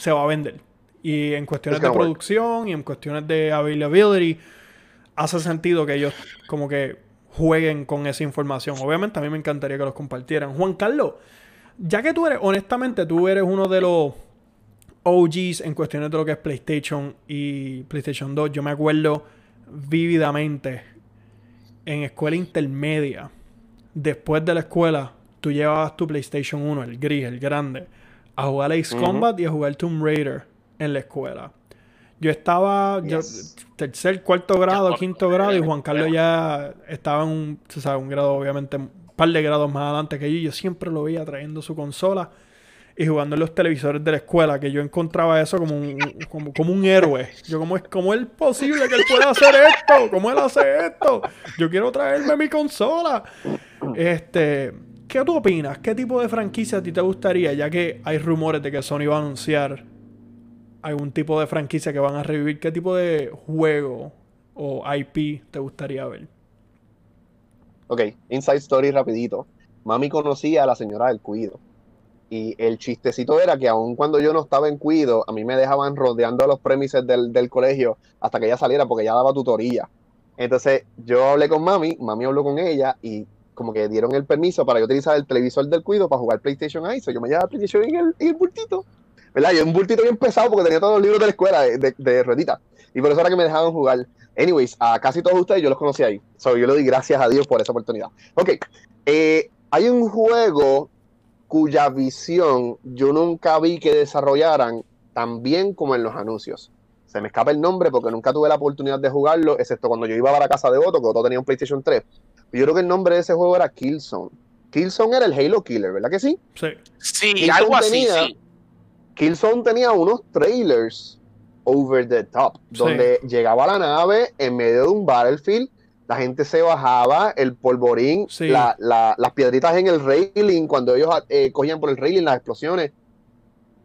se va a vender. Y en cuestiones de producción y en cuestiones de availability, hace sentido que ellos como que jueguen con esa información. Obviamente a mí me encantaría que los compartieran. Juan Carlos, ya que tú eres, honestamente, tú eres uno de los OGs en cuestiones de lo que es PlayStation y PlayStation 2, yo me acuerdo vívidamente en escuela intermedia, después de la escuela, tú llevabas tu PlayStation 1, el gris, el grande, a jugar Ace Combat y a jugar Tomb Raider en la escuela. Yo estaba tercer, cuarto grado, quinto grado y Juan Carlos ya estaba en un, un grado obviamente un par de grados más adelante que yo. Yo siempre lo veía trayendo su consola y jugando en los televisores de la escuela, que yo encontraba eso como un, como, un héroe. Yo como es como es posible que él pueda hacer esto, cómo él hace esto. Yo quiero traerme mi consola. Este, ¿qué tú opinas? ¿Qué tipo de franquicia a ti te gustaría? Ya que hay rumores de que Sony va a anunciar algún tipo de franquicia que van a revivir, ¿qué tipo de juego o IP te gustaría ver? Ok, Inside Story rapidito. Mami conocía a la señora del cuido. Y el chistecito era que aun cuando yo no estaba en cuido, a mí me dejaban rodeando los premises del, del colegio hasta que ella saliera porque ella daba tutoría. Entonces yo hablé con mami, mami habló con ella y como que dieron el permiso para yo utilizar el televisor del cuido para jugar PlayStation ahí. So yo me llevaba PlayStation en el, en el bultito ¿verdad? Y un bultito bien pesado porque tenía todos los libros de la escuela de, de, ruedita. Y por eso era que me dejaban jugar. Anyways, a casi todos ustedes yo los conocí ahí. So, yo le doy gracias a Dios por esa oportunidad. Ok, eh, hay un juego cuya visión yo nunca vi que desarrollaran tan bien como en los anuncios. Se me escapa el nombre porque nunca tuve la oportunidad de jugarlo, excepto cuando yo iba a la casa de Otto, que Otto tenía un PlayStation 3. Yo creo que el nombre de ese juego era Killzone. Killzone era el Halo Killer, ¿verdad que sí? Sí. Sí, algo así, sí. Killzone tenía unos trailers over the top, donde llegaba la nave en medio de un battlefield, la gente se bajaba, el polvorín, las piedritas en el railing, cuando ellos eh, cogían por el railing las explosiones.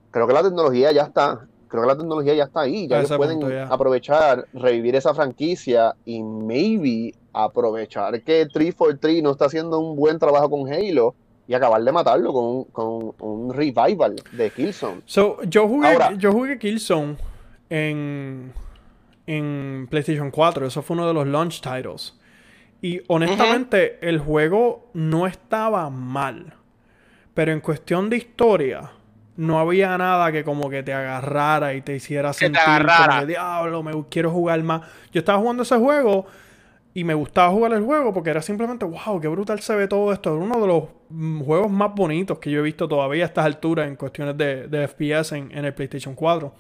Creo que la tecnología ya está. Creo que la tecnología ya está ahí. Ya ellos pueden aprovechar, revivir esa franquicia y maybe aprovechar que 343 no está haciendo un buen trabajo con Halo y acabar de matarlo con, con un revival de Killzone. So, yo jugué, yo jugué Killzone en, en PlayStation 4. Eso fue uno de los launch titles. Y honestamente, el juego no estaba mal. Pero en cuestión de historia, no había nada que como que te agarrara y te hiciera sentir como diablo, me quiero jugar más. Yo estaba jugando ese juego y me gustaba jugar el juego porque era simplemente, wow, qué brutal se ve todo esto. Era uno de los mm, juegos más bonitos que yo he visto todavía a estas alturas en cuestiones de, FPS en, el PlayStation 4.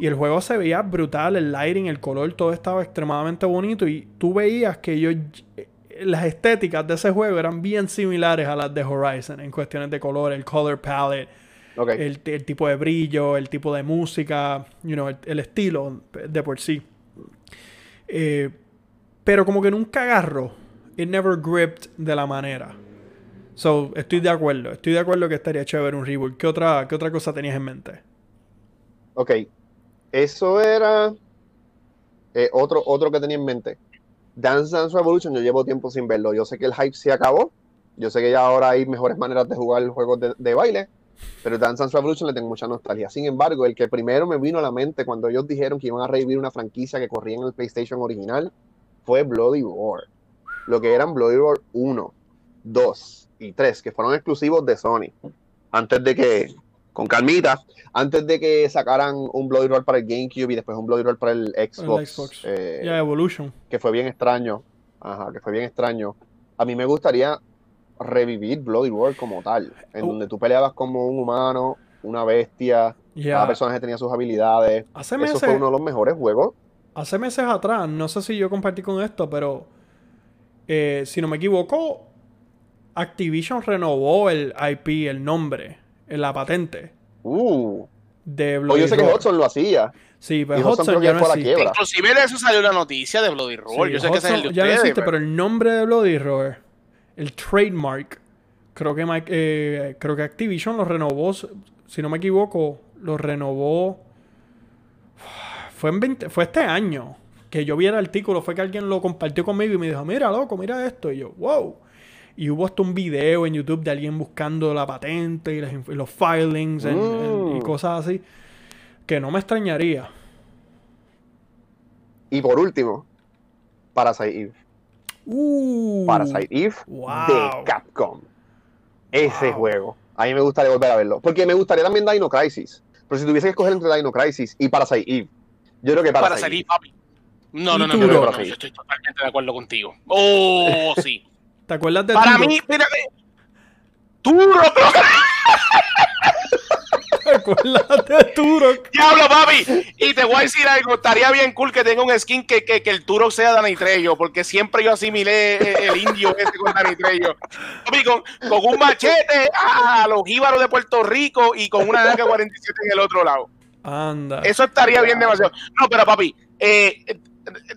Y el juego se veía brutal, el lighting, el color, todo estaba extremadamente bonito. Y tú veías que yo, eh, las estéticas de ese juego eran bien similares a las de Horizon en cuestiones de color, el color palette, el, tipo de brillo, el tipo de música, you know, el, estilo de por sí. Eh, pero como que nunca agarro. It never gripped de la manera. So, estoy de acuerdo. Estoy de acuerdo que estaría chévere un reboot. ¿Qué otra, qué otra cosa tenías en mente? Ok. Eso era eh, otro, otro que tenía en mente. Dance Dance Revolution, yo llevo tiempo sin verlo. Yo sé que el hype se acabó. Yo sé que ya ahora hay mejores maneras de jugar juegos de, de baile. Pero Dance Dance Revolution le tengo mucha nostalgia. Sin embargo, el que primero me vino a la mente cuando ellos dijeron que iban a revivir una franquicia que corría en el PlayStation original fue Bloody Roar. Lo que eran Bloody Roar 1, 2 y 3, que fueron exclusivos de Sony. Antes de que, con calmita, antes de que sacaran un Bloody Roar para el GameCube y después un Bloody Roar para el Xbox. Eh, Evolution. Que fue bien extraño. Ajá, que fue bien extraño. A mí me gustaría revivir Bloody Roar como tal, en oh. donde tú peleabas como un humano, una bestia, cada personaje tenía sus habilidades. Eso fue uno de los mejores juegos hace meses atrás, no sé si yo compartí con esto, pero eh, si no me equivoco, Activision renovó el IP, el nombre, la patente. Uh. De Bloody Yo sé que Hudson lo hacía. Sí, pero Hudson, ya no existe. Inclusive de eso salió una noticia de Bloody Roar. yo sé que es el de Ya no existe, pero... el nombre de Bloody Roar, el trademark, creo que Mike- eh, creo que Activision lo renovó, si no me equivoco, lo renovó. Fue, en 20 fue este año que yo vi el artículo, fue que alguien lo compartió conmigo y me dijo, mira, loco, mira esto. Y yo, wow. Y hubo hasta un video en YouTube de alguien buscando la patente y, las inf- y los filings en- en- y Mm. cosas así. Que no me extrañaría. Y por último, Parasite Eve. Uh, Parasite Eve wow. de Capcom. Ese Wow. juego. A mí me gustaría volver a verlo. Porque me gustaría también Dino Crisis. Pero si tuviese que escoger entre Dino Crisis y Parasite Eve, yo creo que Para Parasite salir, papi. No, no, ¿Y no, no, no, Bro? no, yo estoy totalmente de acuerdo contigo. Oh, sí. [LAUGHS] ¿Te acuerdas de Para Turok? mí, espérate. Turok. [LAUGHS] ¿Te acuerdas de Turok? Diablo, papi. Y te voy a decir algo. Estaría bien cool que tenga un skin que, que, que el Turok sea Danny Trejo, porque siempre yo asimilé el, el indio ese con Danny Trejo. Papi, con, con un machete a los jíbaros de Puerto Rico y con una AK-47 en el otro lado. Anda. Eso estaría bien demasiado. No, pero papi, eh, eh,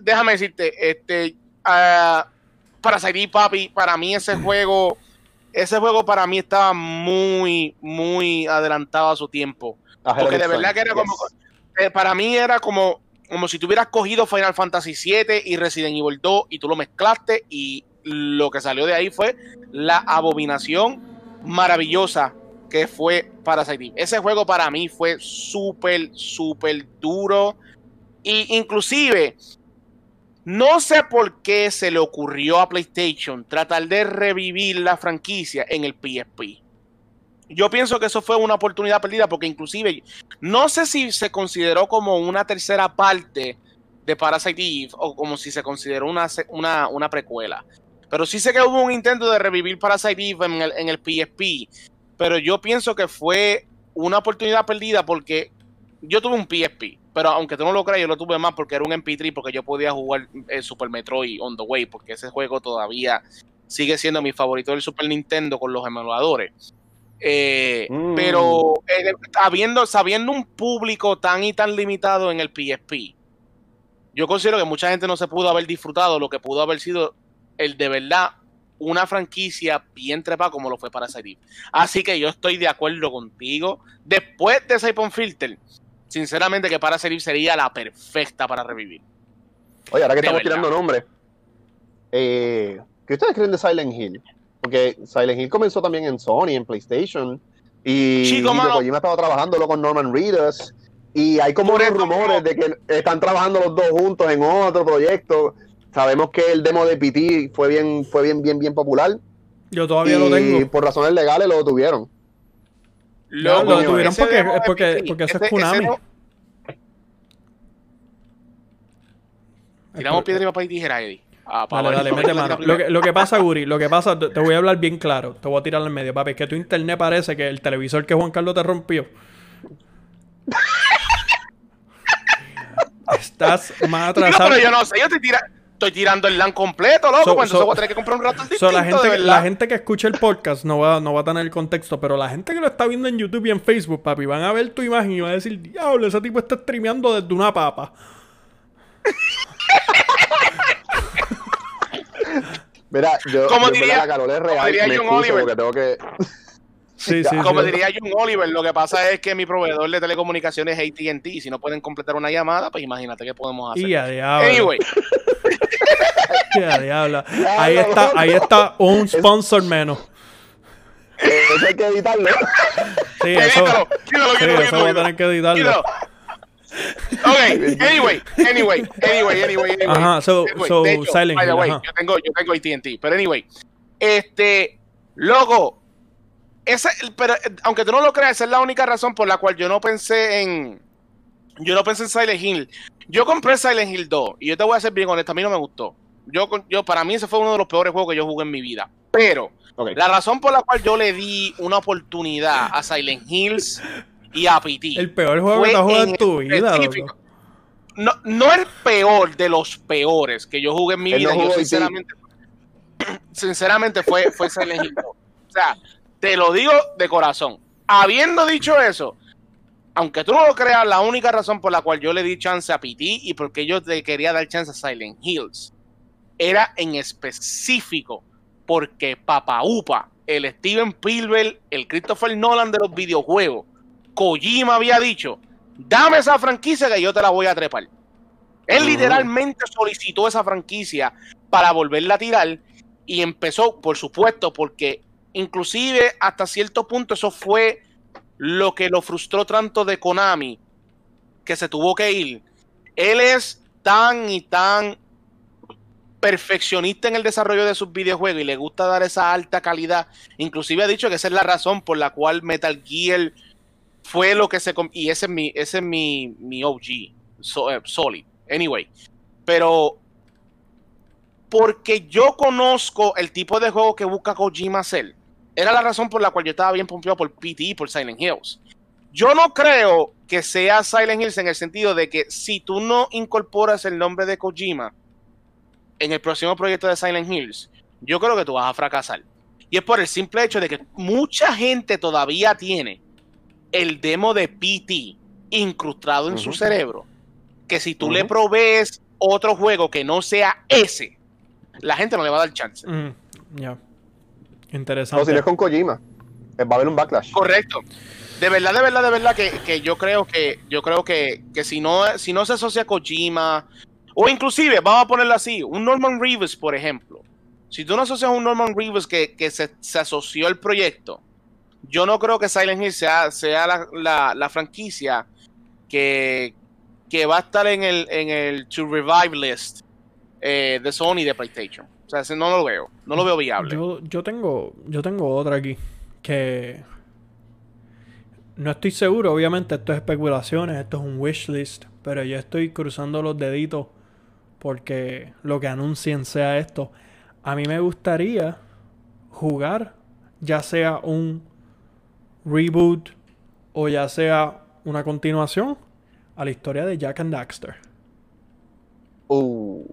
déjame decirte, este, ah, para salir, papi, para mí ese [CLEARS THROAT] juego, ese juego para mí estaba muy, muy adelantado a su tiempo. Porque de verdad que era como- yes. Eh, para mí era como, como si tú hubieras cogido Final Fantasy VII y Resident Evil 2 y tú lo mezclaste y lo que salió de ahí fue la abominación maravillosa que fue Parasite. Ese juego para mí fue súper, súper duro. Y inclusive, no sé por qué se le ocurrió a PlayStation tratar de revivir la franquicia en el PSP. Yo pienso que eso fue una oportunidad perdida porque inclusive no sé si se consideró como una tercera parte de Parasite Eve o como si se consideró una, una, una precuela. Pero sí sé que hubo un intento de revivir Parasite Eve en el, en el PSP. Pero yo pienso que fue una oportunidad perdida porque yo tuve un PSP. Pero aunque tú no lo creas, yo lo tuve más porque era un MP3 porque yo podía jugar el Super Metroid On The Way porque ese juego todavía sigue siendo mi favorito del Super Nintendo con los emuladores. Eh, Mm. Pero eh, habiendo, sabiendo un público tan y tan limitado en el PSP, yo considero que mucha gente no se pudo haber disfrutado lo que pudo haber sido el de verdad una franquicia bien trepada como lo fue para Eve. Así que yo estoy de acuerdo contigo. Después de Siphon Filter, sinceramente que para Eve sería la perfecta para revivir. Oye, ahora que De estamos verdad. tirando nombres, eh, ¿qué ustedes creen de Silent Hill? Porque Silent Hill comenzó también en Sony, en PlayStation, y Chico. Kojima estaba trabajándolo con Norman Reedus, y hay como unos rumores de que están trabajando los dos juntos en otro proyecto. Sabemos que el demo de PT fue bien, fue bien, bien, bien popular. Yo todavía y lo tengo. por razones legales lo tuvieron. Ya, Loco, lo detuvieron porque- porque- porque eso es ese no- Tiramos piedra y papel y tijera, Eddie. Ah, pa' Dale, dale, mete mano. Lo que, lo que pasa, Guri, lo que pasa, te te voy a hablar bien claro. Te voy a tirar en medio, papi. Es que tu internet parece que el televisor que Juan Carlos te rompió. [LAUGHS] Estás más atrasado. pero yo no sé, yo estoy, tira- estoy tirando el LAN completo, loco. So- cuando so- se voy a tener que comprar un rato distinto, la, gente, la gente que escucha el podcast no va, no va a tener el contexto, pero la gente que lo está viendo en YouTube y en Facebook, papi, van a ver tu imagen y van a decir, diablo, ese tipo está streameando desde una papa. [LAUGHS] Mira, yo, Como yo diría- la calor es real, diría me John Oliver. porque tengo que... Sí, [LAUGHS] sí, Como sí. diría John Oliver, lo que pasa es que mi proveedor de telecomunicaciones es AT&T y si no pueden completar una llamada, pues imagínate qué podemos hacer. Y a. Anyway, [LAUGHS] [LAUGHS] y a diablo. Ahí está, ahí está un sponsor menos. Eso hay que editarlo. [LAUGHS] Sí, eso, quítalo, quítalo, sí, quítalo, eso voy a tener que editarlo. quítalo. Ok, anyway, anyway, anyway, anyway, anyway. Ajá, so- Anyway, so, hecho, Silent Hill, way, ajá. yo tengo, yo tengo AT&T, pero anyway, este, loco, esa, pero eh, aunque tú no lo creas, esa es la única razón por la cual yo no pensé en, yo no pensé en Silent Hill. Yo compré Silent Hill 2 y yo te voy a ser bien honesto, a mí no me gustó. Yo, yo para mí ese fue uno de los peores juegos que yo jugué en mi vida. Pero la razón por la cual yo le di una oportunidad a Silent Hills y a PT El peor juego que te has jugado en tu vida, no, no el peor de los peores que yo jugué en mi Él no vida. yo sinceramente, [CLEARS THROAT] sinceramente fue, fue Silent Hill 2. O sea, te lo digo de corazón. Habiendo dicho eso, aunque tú no lo creas, la única razón por la cual yo le di chance a PT y porque yo te quería dar chance a Silent Hills era en específico porque Papa Upa el Steven Spielberg, el Christopher Nolan de los videojuegos, Kojima había dicho, dame esa franquicia que yo te la voy a trepar. Él literalmente solicitó esa franquicia para volverla a tirar y empezó, por supuesto, porque inclusive hasta cierto punto eso fue lo que lo frustró tanto de Konami, que se tuvo que ir. Él es tan y tan perfeccionista en el desarrollo de sus videojuegos y le gusta dar esa alta calidad. Inclusive ha dicho que esa es la razón por la cual Metal Gear fue lo que se... Y ese es mi, ese es mi, mi OG, so- eh, Solid. Anyway, pero porque yo conozco el tipo de juego que busca Kojima hacer, era la razón por la cual yo estaba bien pompeado por PT y por Silent Hills. Yo no creo que sea Silent Hills en el sentido de que si tú no incorporas el nombre de Kojima en el próximo proyecto de Silent Hills, yo creo que tú vas a fracasar. Y es por el simple hecho de que mucha gente todavía tiene el demo de PT incrustado en su cerebro. Que si tú le provees otro juego que no sea ese, la gente no le va a dar chance. Mm, ya. O si Interesante. no es con Kojima, eh, va a haber un backlash. Correcto. De verdad, de verdad, de verdad que, que yo creo que yo creo que, que si no si no se asocia a Kojima o inclusive vamos a ponerlo así, un Norman Reeves, por ejemplo. Si tú no asocias a un Norman Reeves que, que se, se asoció al proyecto, yo no creo que Silent Hill sea, sea la, la- franquicia que, que va a estar en el, en el To Revive list eh, de Sony de PlayStation. O sea, ese no lo veo, no lo veo viable. Yo, yo tengo yo tengo otra aquí que no estoy seguro, obviamente esto es especulaciones, esto es un wish list, pero yo estoy cruzando los deditos porque lo que anuncien sea esto. A mí me gustaría jugar ya sea un reboot o ya sea una continuación a la historia de Jack and Daxter. Uh,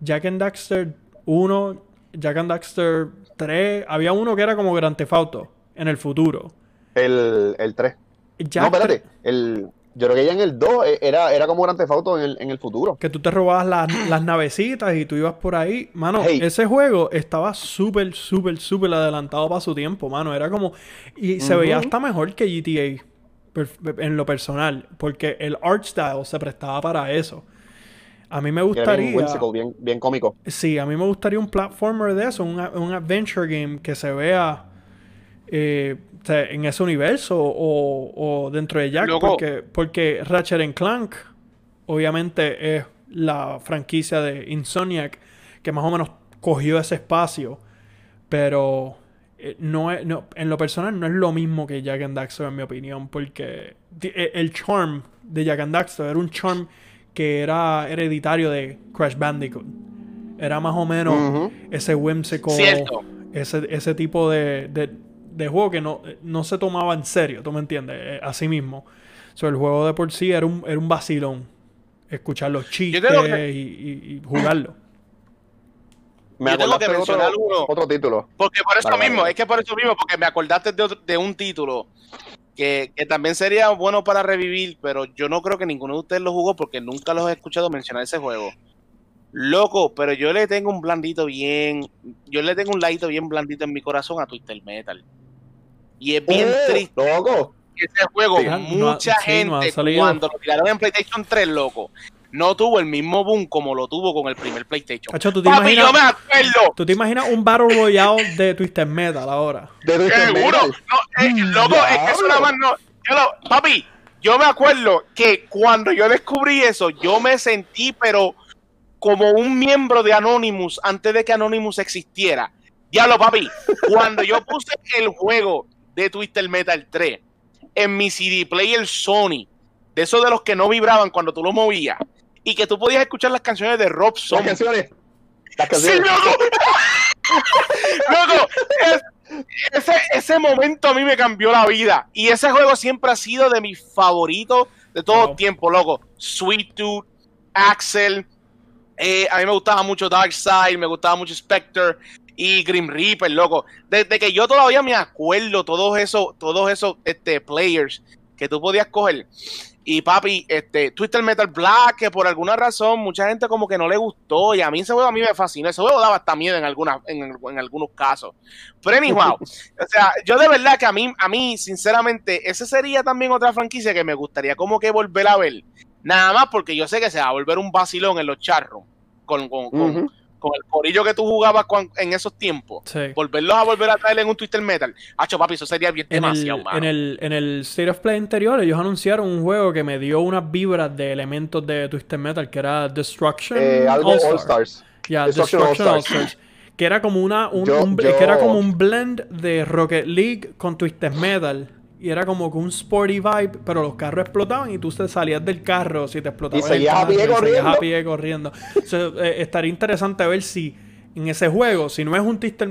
Jack and Daxter 1, Jack and Daxter 3, había uno que era como Grand Theft Auto en el futuro. el, el 3. Jack no, espérate. El, yo creo que ya en el 2 eh, era, era como Grand Theft Auto en el, en el futuro. que tú te robabas las, [CLEARS THROAT] las navecitas y tú ibas por ahí. Mano, Hey. ese juego estaba súper, súper, súper adelantado para su tiempo, mano. Era como... Y se veía hasta mejor que GTA en lo personal, porque el art style se prestaba para eso. A mí me era bien gustaría... whimsical, bien, bien cómico. Sí, a mí me gustaría un platformer de eso, un, un adventure game que se vea eh, o sea, en ese universo o, o dentro de Jack, Loco. porque, porque Ratchet and Clank obviamente es la franquicia de Insomniac que más o menos cogió ese espacio, pero eh, no es, no, en lo personal no es lo mismo que Jack and Daxter en mi opinión, porque di- e- el charm de Jack and Daxter era un charm que era hereditario de Crash Bandicoot. Era más o menos ese whimsical, Cierto. ese, ese tipo de, de, de juego que no, no se tomaba en serio, ¿tú me entiendes? Eh, Así mismo. So, el juego de por sí era un, era un vacilón. Escuchar los chistes que- y, y- y jugarlo. Me Yo tengo que mencionar otro, uno. otro título. Porque por eso Vale, mismo, vale. es que por eso mismo, porque me acordaste de, otro- de un título que, que también sería bueno para revivir, pero yo no creo que ninguno de ustedes lo jugó porque nunca los he escuchado mencionar ese juego. Loco, pero yo le tengo un blandito bien, yo le tengo un ladito bien blandito en mi corazón a Twisted Metal. Y es bien ¡Eh! triste Loco. que ese juego, Sí, no ha- mucha sí, no ha gente cuando lo tiraron en PlayStation 3, loco, no tuvo el mismo boom como lo tuvo con el primer PlayStation. Cacho, ¿tú te, Papi, yo me acuerdo. ¿tú te imaginas un Battle Royale de Twisted Metal ahora? De Twisted Seguro. Metal. No, eh, loco, es que eso nada más no. yo lo- papi, yo me acuerdo que cuando yo descubrí eso, yo me sentí, pero como un miembro de Anonymous antes de que Anonymous existiera. Ya lo, papi, cuando yo puse el juego de Twister Metal 3 en mi CD player Sony, de esos de los que no vibraban cuando tú lo movías, y que tú podías escuchar las canciones de Rob Las Zombie. canciones. Las ¡Sí, canciones. loco! loco, es- ese, ese momento a mí me cambió la vida. Y ese juego siempre ha sido de mis favoritos de todo tiempo, loco. Sweet Tooth, Axel. eh, a mí me gustaba mucho Darkseid, me gustaba mucho Spectre y Grim Reaper, loco. Desde que yo todavía me acuerdo todos esos, todos esos este, players que tú podías coger. Y papi, este, Twister Metal Black, que por alguna razón mucha gente como que no le gustó. Y a mí ese juego a mí me fascinó. Ese juego daba hasta miedo en, algunas, en, algunos casos. Pero anyhow, [LAUGHS] o sea, yo de verdad que a mí, a mí, sinceramente, ese sería también otra franquicia que me gustaría como que volver a ver. Nada más porque yo sé que se va a volver un vacilón en los charros. Con, con, con el corillo que tú jugabas en esos tiempos, volverlos a volver a traer en un Twister Metal, hacho papi, eso sería bien demasiado En el, en el State of Play anterior, ellos anunciaron un juego que me dio unas vibras de elementos de Twister Metal, que era Destruction eh, algo All, Stars. Destruction, All Stars. Que era como una un, que era como un blend de Rocket League con Twisted Metal. Y era como que un sporty vibe, pero los carros explotaban y tú te salías del carro si te explotaba. Y seguías a pie corriendo. a pie corriendo. Eh, estaría interesante ver si en ese juego, si no es un Twister,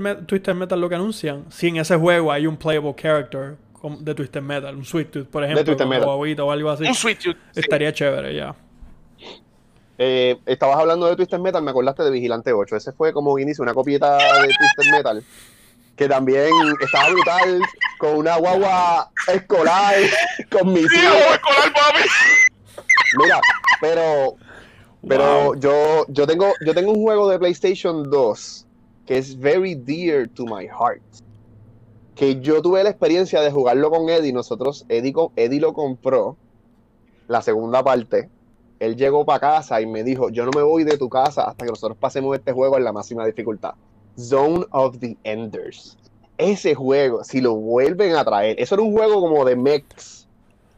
Metal lo que anuncian, si en ese juego hay un playable character de Twister Metal, un Sweet Tooth, por ejemplo, o, o algo así. Un Sweet Tooth. Estaría chévere, ya. Eh, estabas hablando de Twister Metal, me acordaste de Vigilante 8. Ese fue como inicio, una copieta de Twister Metal que también estaba brutal, con una guagua escolar, con mis escolar, papi! Mira, pero, pero yo, yo, tengo, yo tengo un juego de PlayStation 2 que es very dear to my heart. Que yo tuve la experiencia de jugarlo con Eddie. Nosotros, Eddie, Eddie lo compró, la segunda parte. Él llegó para casa y me dijo: Yo no me voy de tu casa hasta que nosotros pasemos este juego en la máxima dificultad. Zone of the Enders. Ese juego, si lo vuelven a traer, eso era un juego como de mechs,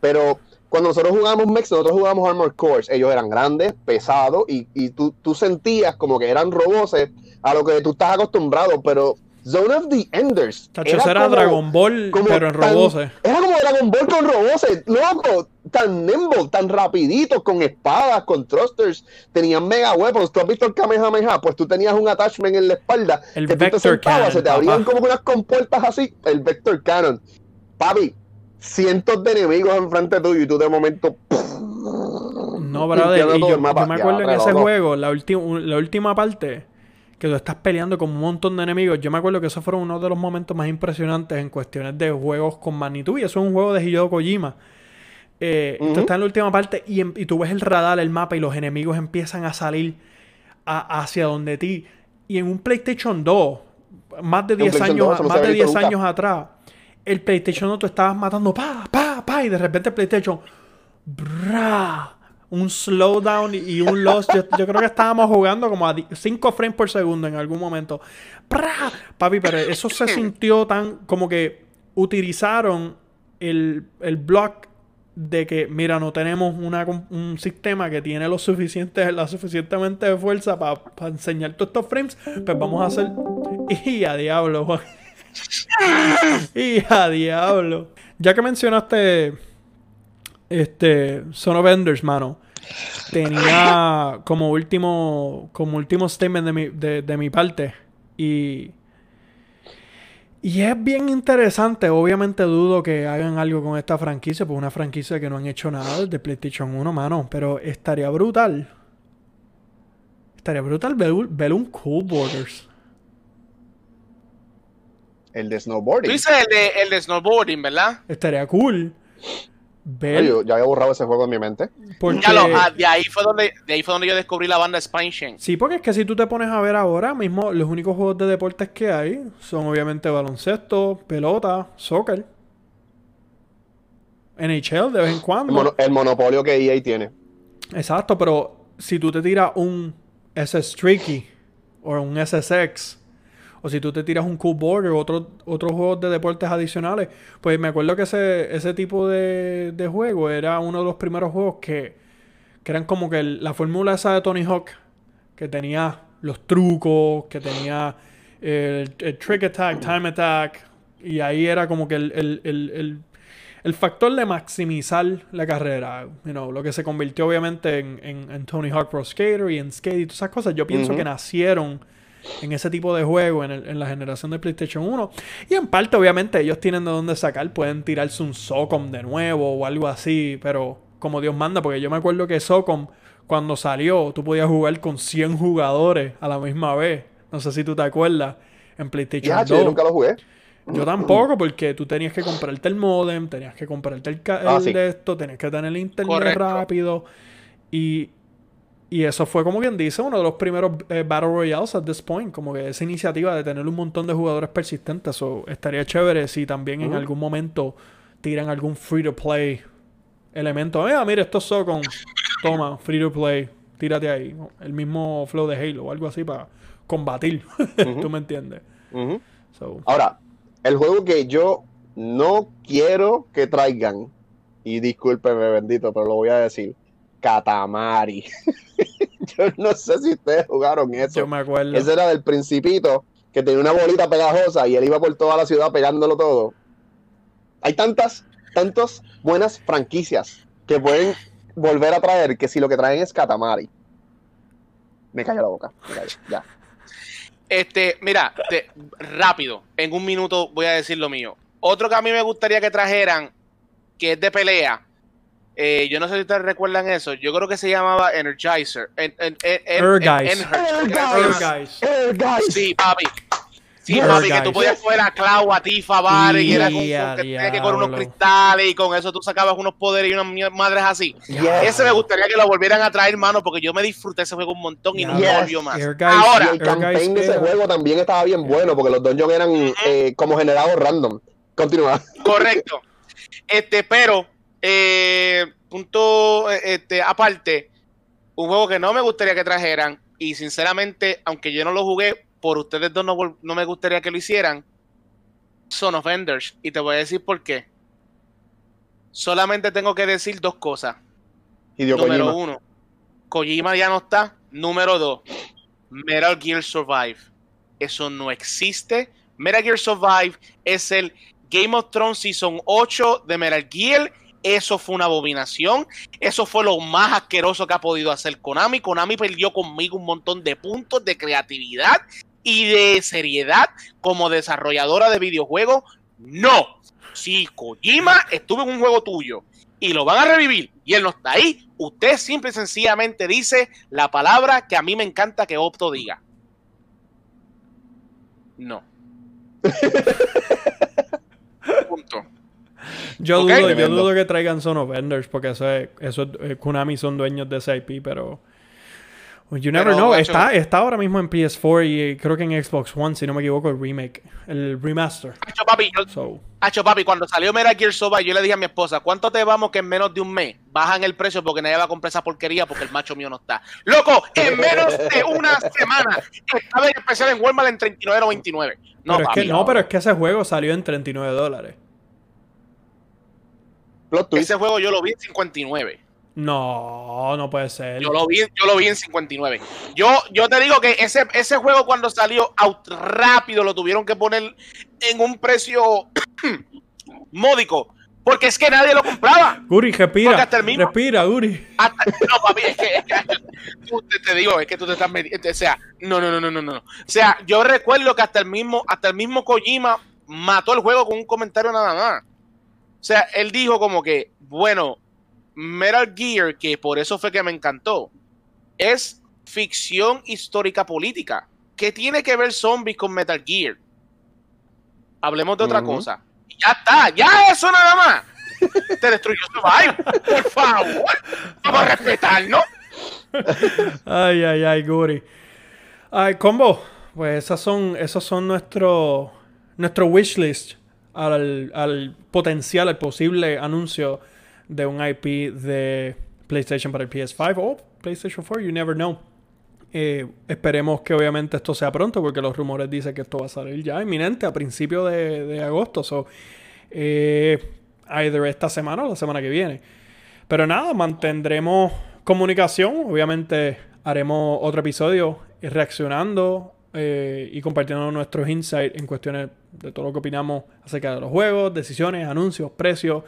pero cuando nosotros jugamos mechs, nosotros jugamos Armored Cores, ellos eran grandes, pesados, y, y tú, tú, sentías como que eran roboses a lo que tú estás acostumbrado, pero Zone of the Enders. era, Dragon Ball, pero en roboses. Era como Dragon Ball con roboses, loco, tan nimble, tan rapiditos, con espadas, con thrusters, tenían mega weapons. Tú has visto el Kamehameha, pues tú tenías un attachment en la espalda. El que Vector tú te sentabas, se te abrían como unas compuertas así, el Vector Cannon. Papi, cientos de enemigos enfrente tuyo y tú de momento. No, brother, y yo, me acuerdo en ese juego, la, la última parte que tú estás peleando con un montón de enemigos. Yo me acuerdo que esos fueron uno de los momentos más impresionantes en cuestiones de juegos con magnitud. Y eso es un juego de Hideo Kojima. Eh, Tú estás en la última parte y, y, tú ves el radar, el mapa y los enemigos empiezan a salir hacia donde ti. Y en un PlayStation 2, más de 10 años, más de 10 años atrás, el PlayStation 2 tú estabas matando pa, pa, pa, y de repente el PlayStation, bra, un slowdown y un loss. Yo, creo que estábamos jugando como a 5 frames por segundo en algún momento. ¡Pra! Papi, pero eso se [LAUGHS] sintió tan como que utilizaron el, el block de que, mira, no tenemos un sistema que tiene lo suficiente, la suficientemente de fuerza para enseñar todos estos frames, pues vamos a hacer. Y a diablo, [LAUGHS] y a diablo. Ya que mencionaste este, Son of Enders, mano. Tenía como último, como último statement de mi, de, mi parte. Y, y es bien interesante. Obviamente dudo que hagan algo con esta franquicia, pues una franquicia que no han hecho nada de PlayStation 1, mano. Pero estaría brutal. Estaría brutal ver, un Cool Borders. El de snowboarding. Tú dices el de, el de snowboarding, ¿verdad? Estaría cool yo ya había borrado ese juego en mi mente. Ah, de, ahí fue donde, de ahí fue donde yo descubrí la banda Spine Sí, porque es que si tú te pones a ver ahora mismo, los únicos juegos de deportes que hay son obviamente baloncesto, pelota, soccer. NHL de vez en cuando. El, monopolio que EA tiene. Exacto, pero si tú te tiras un SS Tricky o un SSX o si tú te tiras un Cool Border o otro, otros juegos de deportes adicionales, pues me acuerdo que ese, ese tipo de, de juego era uno de los primeros juegos que, que eran como que la fórmula esa de Tony Hawk, que tenía los trucos, que tenía el, trick attack, time attack, y ahí era como que el, factor de maximizar la carrera, you know, lo que se convirtió obviamente en, en, Tony Hawk Pro Skater y en Skate y todas esas cosas, yo pienso que nacieron en ese tipo de juego en, en, la generación de PlayStation 1. Y en parte, obviamente, ellos tienen de dónde sacar. Pueden tirarse un Socom de nuevo o algo así, pero como Dios manda, porque yo me acuerdo que Socom, cuando salió, tú podías jugar con 100 jugadores a la misma vez. No sé si tú te acuerdas. En PlayStation 2. Yo nunca lo jugué. Yo tampoco, porque tú tenías que comprarte el modem, tenías que comprarte el, Ah, el sí. de esto, tenías que tener el internet Correcto. rápido. Y, y eso fue como quien dice uno de los primeros eh, Battle Royales at this point. Como que esa iniciativa de tener un montón de jugadores persistentes. So, estaría chévere si también en algún momento tiran algún free to play elemento. Ah, mira, esto es Socon. Toma, free to play. Tírate ahí. El mismo flow de Halo o algo así para combatir. [LAUGHS] ¿Tú me entiendes? So, Ahora, el juego que yo no quiero que traigan, y discúlpeme, bendito, pero lo voy a decir, Katamari. [LAUGHS] [LAUGHS] yo no sé si ustedes jugaron eso. yo me acuerdo. Ese era del principito, que tenía una bolita pegajosa y él iba por toda la ciudad pegándolo todo. Hay tantas, tantas buenas franquicias que pueden volver a traer que si lo que traen es Katamari. Me cayó la boca. me cayó, ya. Este, mira, te- rápido, en un minuto voy a decir lo mío. Otro que a mí me gustaría que trajeran, que es de pelea. Eh, yo no sé si ustedes recuerdan eso. Yo creo que se llamaba Energizer. En, en, en, Erguys. Erguys. Sí, papi. Sí, papi, que tú podías coger a Clau, a Tifa, a Vare, y era con, con Ya, que tenía que coger unos cristales y con eso tú sacabas unos poderes y unas madres así. Ese me gustaría que lo volvieran a traer, mano, porque yo me disfruté ese juego un montón y no me Yes. volvió más. Ahora, Y el campaign de ese juego también estaba bien bueno porque los dungeons eran eh, como generados random. Continúa. Correcto. Este, pero, eh, punto eh, este, aparte, un juego que no me gustaría que trajeran, y sinceramente, aunque yo no lo jugué, por ustedes dos no, no me gustaría que lo hicieran, Son of Enders. Y te voy a decir por qué. Solamente tengo que decir dos cosas. Hideo Número Kojima. uno, Kojima ya no está. Número dos, Metal Gear Survive. Eso no existe. Metal Gear Survive es el Game of Thrones Season 8 de Metal Gear. Eso fue una abominación. Eso fue lo más asqueroso que ha podido hacer Konami. Konami perdió conmigo un montón de puntos de creatividad y de seriedad como desarrolladora de videojuegos. No. Si Kojima estuvo en un juego tuyo y lo van a revivir y él no está ahí, usted simple y sencillamente dice la palabra que a mí me encanta que Opto diga. No. [LAUGHS] Punto. Yo, dudo, yo dudo que traigan Son of Enders porque eso es, eso es- eh, Konami son dueños de ese IP, pero. You never Pero, know. macho- Está, está ahora mismo en PS4 y eh, creo que en Xbox One, si no me equivoco, el remake, el remaster. Hacho papi, yo- So, Hacho, papi, cuando salió Metal Gear Survive, yo le dije a mi esposa, ¿cuánto te vamos que en menos de un mes bajan el precio porque nadie va a comprar esa porquería porque el macho mío no está? Loco, en menos de una semana estaba en especial en Walmart en 39.99. No, pero es no, pero es que ese juego salió en 39 dólares. Plot twist. ese juego yo lo vi en 59. No, no puede ser. Yo lo vi, yo lo vi en 59. Yo, yo te digo que ese, ese juego cuando salió out rápido lo tuvieron que poner en un precio [CLEARS THROAT] módico. Porque es que nadie lo compraba. Guri, Porque respira. hasta el mismo- Respira, Guri. Hasta- no, papi, es que, es que- tú- te, te digo, es que tú te estás metiendo. O sea, no, no, no, no, no, no. O sea, yo recuerdo que hasta el mismo, hasta el mismo Kojima mató el juego con un comentario nada más. O sea, él dijo como que, bueno, Metal Gear, que por eso fue que me encantó, es ficción histórica política. ¿Qué tiene que ver zombies con Metal Gear? Hablemos de otra cosa. Y Ya está, ya eso nada más. Te destruyó Survive. Por favor. Vamos a respetarnos. Ay, ay, ay, Guri. Ay, combo. Pues esas son, esos son nuestro, nuestro wishlist al, al potencial, al posible anuncio de un IP de PlayStation para el PS5 o PlayStation 4, you never know. Eh, esperemos que obviamente esto sea pronto porque los rumores dicen que esto va a salir ya inminente a principios de, de agosto. So, eh, either esta semana o la semana que viene. Pero nada, mantendremos comunicación. Obviamente haremos otro episodio reaccionando eh, y compartiendo nuestros insights en cuestiones de todo lo que opinamos acerca de los juegos, decisiones, anuncios, precios,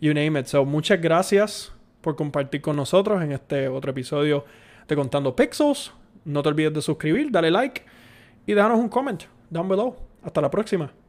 you name it. So, muchas gracias por compartir con nosotros en este otro episodio de Contando Pixels. No te olvides de suscribir, dale like y déjanos un comment down below. Hasta la próxima.